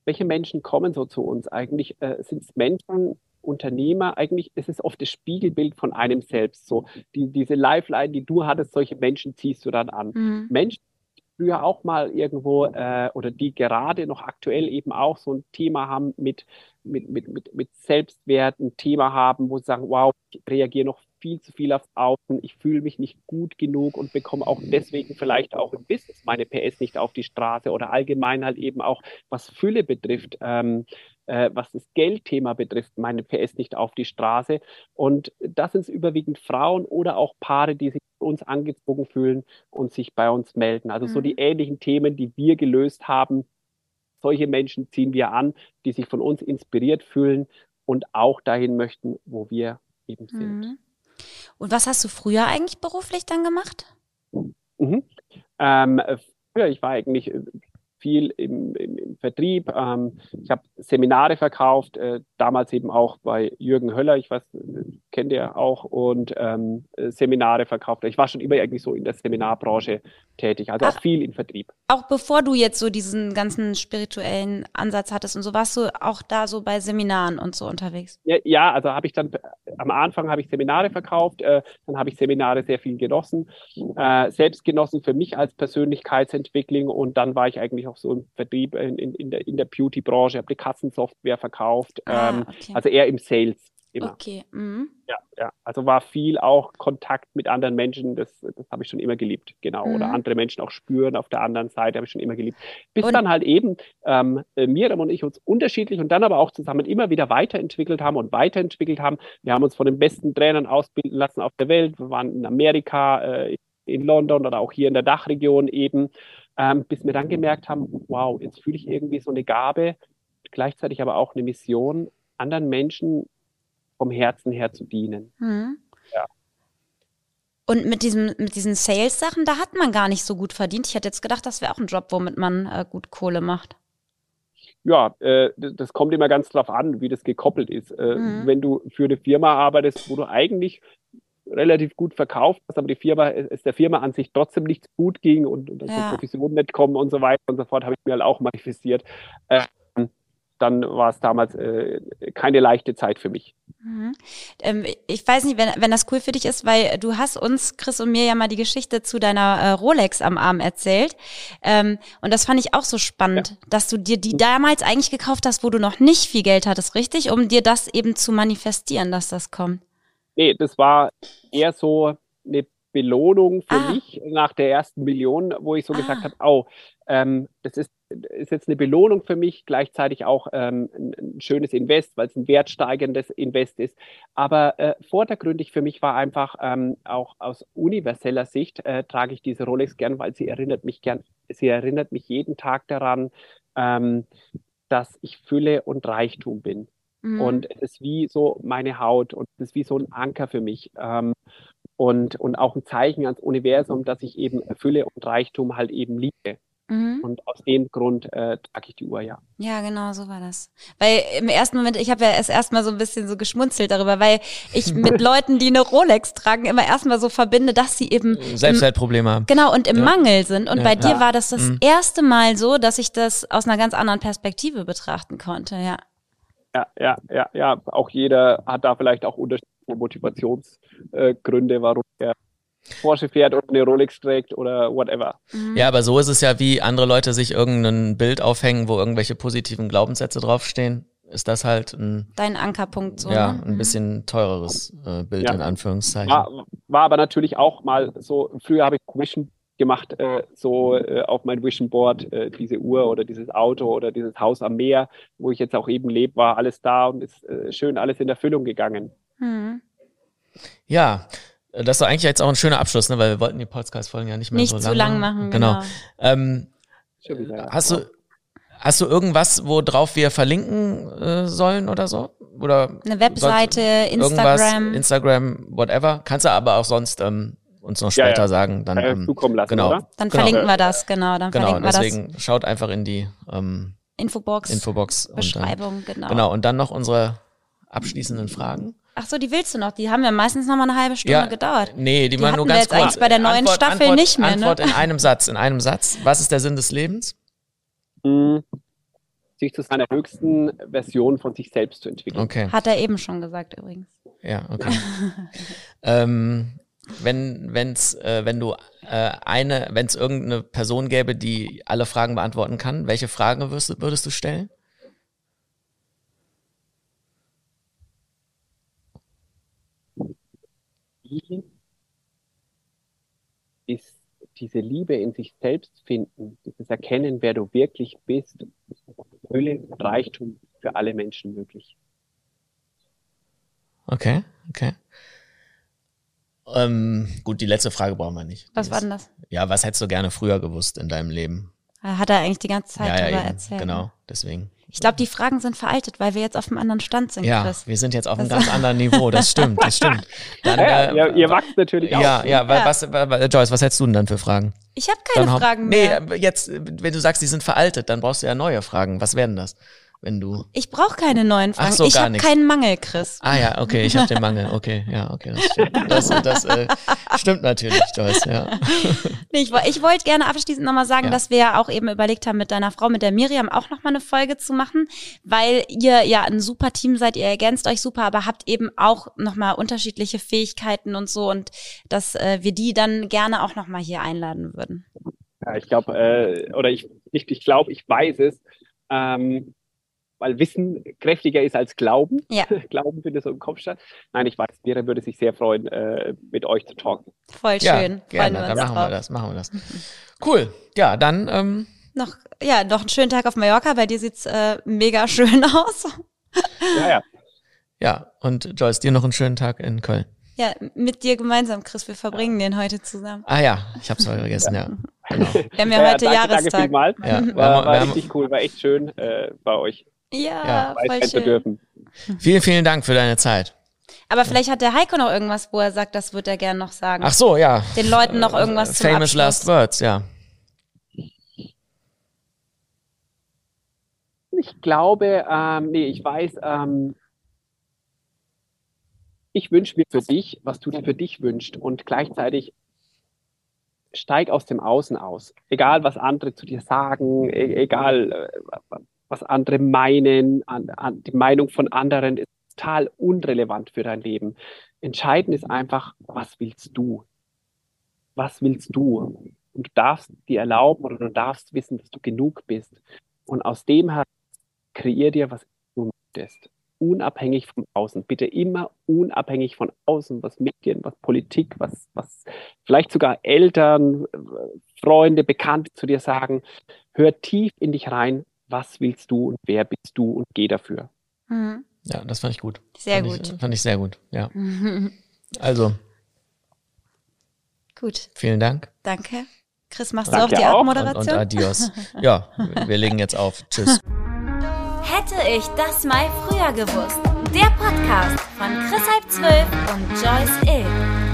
welche Menschen kommen so zu uns? Eigentlich äh, sind es Menschen, Unternehmer, eigentlich ist es oft das Spiegelbild von einem selbst. So die, diese Lifeline, die du hattest, solche Menschen ziehst du dann an. Mhm. Menschen, früher auch mal irgendwo äh, oder die gerade noch aktuell eben auch so ein Thema haben mit, mit, mit, mit, mit Selbstwert, ein Thema haben, wo sie sagen, wow, ich reagiere noch viel zu viel aufs Außen, ich fühle mich nicht gut genug und bekomme auch deswegen vielleicht auch im Business meine PS nicht auf die Straße oder allgemein halt eben auch, was Fülle betrifft, ähm, äh, was das Geldthema betrifft, meine PS nicht auf die Straße. Und das sind überwiegend Frauen oder auch Paare, die sich uns angezogen fühlen und sich bei uns melden. Also mhm. so die mhm. ähnlichen Themen, die wir gelöst haben, solche Menschen ziehen wir an, die sich von uns inspiriert fühlen und auch dahin möchten, wo wir eben sind. Mhm. Und was hast du früher eigentlich beruflich dann gemacht? Mhm. Ähm, früher, ich war eigentlich äh, viel im, im, im Vertrieb. Ähm, ich habe Seminare verkauft, äh, damals eben auch bei Jürgen Höller, ich weiß, kennt ihr auch, und ähm, Seminare verkauft. Ich war schon immer irgendwie so in der Seminarbranche tätig, also Ach, auch viel im Vertrieb. Auch bevor du jetzt so diesen ganzen spirituellen Ansatz hattest und so, warst du auch da so bei Seminaren und so unterwegs? Ja, ja also habe ich dann, am Anfang habe ich Seminare verkauft, äh, dann habe ich Seminare sehr viel genossen, äh, selbst genossen für mich als Persönlichkeitsentwicklung und dann war ich eigentlich auch so im Vertrieb in, in, in der, in der Beauty-Branche, habe die Kassensoftware verkauft, ah, ähm, okay. also eher im Sales immer. Okay. Mhm. Ja, ja. Also war viel auch Kontakt mit anderen Menschen, das, das habe ich schon immer geliebt, genau. Mhm. Oder andere Menschen auch spüren auf der anderen Seite, habe ich schon immer geliebt. Bis und dann halt eben ähm, äh, Miriam und ich uns unterschiedlich und dann aber auch zusammen immer wieder weiterentwickelt haben und weiterentwickelt haben. Wir haben uns von den besten Trainern ausbilden lassen auf der Welt. Wir waren in Amerika, äh, in London oder auch hier in der Dachregion eben, ähm, bis wir dann gemerkt haben, wow, jetzt fühle ich irgendwie so eine Gabe, gleichzeitig aber auch eine Mission, anderen Menschen vom Herzen her zu dienen. Mhm. Ja. Und mit, diesem, mit diesen Sales-Sachen, da hat man gar nicht so gut verdient. Ich hätte jetzt gedacht, das wäre auch ein Job, womit man äh, gut Kohle macht. Ja, äh, das kommt immer ganz drauf an, wie das gekoppelt ist. Äh, mhm. Wenn du für eine Firma arbeitest, wo du eigentlich relativ gut verkauft hast, aber die Firma, es der Firma an sich trotzdem nichts gut ging und, und dass ja. die Provisionen nicht kommen und so weiter und so fort, habe ich mir halt auch manifestiert. Ähm, dann war es damals äh, keine leichte Zeit für mich. Mhm. Ähm, ich weiß nicht, wenn, wenn das cool für dich ist, weil du hast uns, Chris und mir ja mal die Geschichte zu deiner äh, Rolex am Arm erzählt. Ähm, und das fand ich auch so spannend, ja. dass du dir die damals eigentlich gekauft hast, wo du noch nicht viel Geld hattest, richtig? Um dir das eben zu manifestieren, dass das kommt. Nee, das war eher so eine Belohnung für ah. mich nach der ersten Million, wo ich so ah. gesagt habe, oh, ähm, das ist, ist jetzt eine Belohnung für mich, gleichzeitig auch ähm, ein, schönes Invest, weil es ein wertsteigendes Invest ist. Aber äh, vordergründig für mich war einfach ähm, auch aus universeller Sicht äh, trage ich diese Rolex gern, weil sie erinnert mich gern, sie erinnert mich jeden Tag daran, ähm, dass ich Fülle und Reichtum bin. Mhm. Und es ist wie so meine Haut und es ist wie so ein Anker für mich. Ähm, und, und auch ein Zeichen ans Universum, dass ich eben Fülle und Reichtum halt eben liebe. Mhm. Und aus dem Grund äh, trage ich die Uhr, ja. Ja, genau, so war das. Weil im ersten Moment, ich habe ja erst erstmal so ein bisschen so geschmunzelt darüber, weil ich (laughs) mit Leuten, die eine Rolex tragen, immer erstmal so verbinde, dass sie eben Selbstwertprobleme haben. Genau, und im ja. Mangel sind. Und ja. bei dir ja. war das das mhm. erste Mal so, dass ich das aus einer ganz anderen Perspektive betrachten konnte, ja. Ja, ja, ja, ja. Auch jeder hat da vielleicht auch unterschiedliche Motivationsgründe, äh, warum er Porsche fährt oder eine Rolex trägt oder whatever. Mhm. Ja, aber so ist es ja, wie andere Leute sich irgendein Bild aufhängen, wo irgendwelche positiven Glaubenssätze draufstehen. Ist das halt ein dein Ankerpunkt so? Ja, ne? ein mhm. bisschen teureres äh, Bild ja. in Anführungszeichen. War, war aber natürlich auch mal so. Früher habe ich Vision gemacht, äh, so äh, auf mein Vision Board, äh, diese Uhr oder dieses Auto oder dieses Haus am Meer, wo ich jetzt auch eben lebe, war alles da und ist äh, schön alles in Erfüllung gegangen. Mhm. Ja, das war eigentlich jetzt auch ein schöner Abschluss, ne? weil wir wollten die Podcast-Folgen ja nicht mehr nicht so lang, zu lang machen. Genau. genau. Ähm, hast du Hast du irgendwas, worauf wir verlinken äh, sollen oder so? Oder eine Webseite, Instagram, Instagram, whatever. Kannst du aber auch sonst ähm, uns noch später ja, ja. sagen. Dann ähm, zukommen lassen, genau. Oder? Dann genau. verlinken wir das, genau. Dann genau, verlinken deswegen wir das. schaut einfach in die ähm, Infobox, Infobox Beschreibung, dann, genau. Genau, und dann noch unsere abschließenden Fragen. Ach so, die willst du noch? Die haben ja meistens noch mal eine halbe Stunde ja, gedauert. Nee, die, die waren nur ganz kurz. Jetzt bei der neuen Antwort, Staffel Antwort, nicht mehr. Antwort ne? in einem Satz, in einem Satz. Was ist der Sinn des Lebens? Hm, sich zu seiner höchsten Version von sich selbst zu entwickeln. Okay. Hat er eben schon gesagt übrigens. Ja, okay. (laughs) ähm, wenn, wenn's, äh, wenn du äh, eine, wenn es irgendeine Person gäbe, die alle Fragen beantworten kann, welche Fragen würdest, würdest du stellen? Wie ist diese Liebe in sich selbst finden, dieses Erkennen, wer du wirklich bist, Fülle und Reichtum für alle Menschen möglich. Okay, okay. Ähm, gut, die letzte Frage brauchen wir nicht. Was war denn das? Ja, was hättest du gerne früher gewusst in deinem Leben? Hat er eigentlich die ganze Zeit ja, ja, darüber eben, erzählt. Genau, deswegen. Ich glaube, die Fragen sind veraltet, weil wir jetzt auf einem anderen Stand sind. Ja, Chris. wir sind jetzt auf einem ganz anderen Niveau. Das stimmt, das stimmt. (laughs) Dann, ja, äh, ihr, ihr wachst natürlich ja, auch. Ja, ja, was, was, Joyce, was hättest du denn dann für Fragen? Ich habe keine dann Fragen mehr. Nee, jetzt, wenn du sagst, die sind veraltet, dann brauchst du ja neue Fragen. Was wären das? Wenn du. Ich brauche keine neuen Fragen. So, ich habe keinen Mangel, Chris. Ah ja, okay, ich habe den Mangel. Okay, ja, okay, das stimmt. Das, das äh, stimmt natürlich, Joyce, ja. (laughs) Nee, ich, ich wollte gerne abschließend nochmal sagen, ja. dass wir ja auch eben überlegt haben, mit deiner Frau, mit der Miriam, auch nochmal eine Folge zu machen, weil ihr ja ein super Team seid, ihr ergänzt euch super, aber habt eben auch nochmal unterschiedliche Fähigkeiten und so und dass äh, wir die dann gerne auch nochmal hier einladen würden. Ja, ich glaube, äh, oder ich nicht, ich glaube, ich weiß es. Ähm, weil Wissen kräftiger ist als Glauben. Ja. (laughs) Glauben findet so im Kopf statt. Nein, ich weiß, Vera würde sich sehr freuen, äh, mit euch zu talken. Voll schön. Ja, gerne, dann machen wir das, machen wir das. Cool. Ja, dann ähm, noch, ja, noch einen schönen Tag auf Mallorca. Bei dir sieht's äh, mega schön (laughs) aus. Ja, ja. Ja, und Joyce, dir noch einen schönen Tag in Köln. Ja, mit dir gemeinsam, Chris. Wir verbringen den heute zusammen. Ah ja, ich habe es heute vergessen, ja. Genau. (laughs) Wir haben ja, ja heute danke, Jahrestag. Danke vielmals. Ja, war, war richtig cool, war echt schön äh, bei euch. Ja, ja voll schön. Dürfen. (laughs) Vielen, vielen Dank für deine Zeit. Aber vielleicht hat der Heiko noch irgendwas, wo er sagt, das wird er gerne noch sagen. Ach so, ja. Den Leuten noch irgendwas äh, Famous zum Last Words, ja. Ich glaube, ähm, nee, ich weiß, ähm, ich wünsche mir für dich, was du dir für dich wünschst und gleichzeitig steig aus dem Außen aus. Egal, was andere zu dir sagen, e egal, äh, was andere meinen, an, an, die Meinung von anderen ist total unrelevant für dein Leben. Entscheidend ist einfach, was willst du? Was willst du? Und du darfst dir erlauben oder du darfst wissen, dass du genug bist. Und aus dem her kreier dir, was du möchtest. Unabhängig von außen. Bitte immer unabhängig von außen, was Medien, was Politik, was, was vielleicht sogar Eltern, Freunde, Bekannte zu dir sagen. Hör tief in dich rein, was willst du und wer bist du und geh dafür. Mhm. Ja, das fand ich gut. Sehr fand gut. Ich, fand ich sehr gut, ja. (laughs) also. Gut. Vielen Dank. Danke. Chris, machst Danke du auch die. Abmoderation? Und, und adios. (laughs) ja, wir legen jetzt auf. Tschüss. Hätte ich das mal früher gewusst. Der Podcast von Chris Halb Zwölf und Joyce Ill.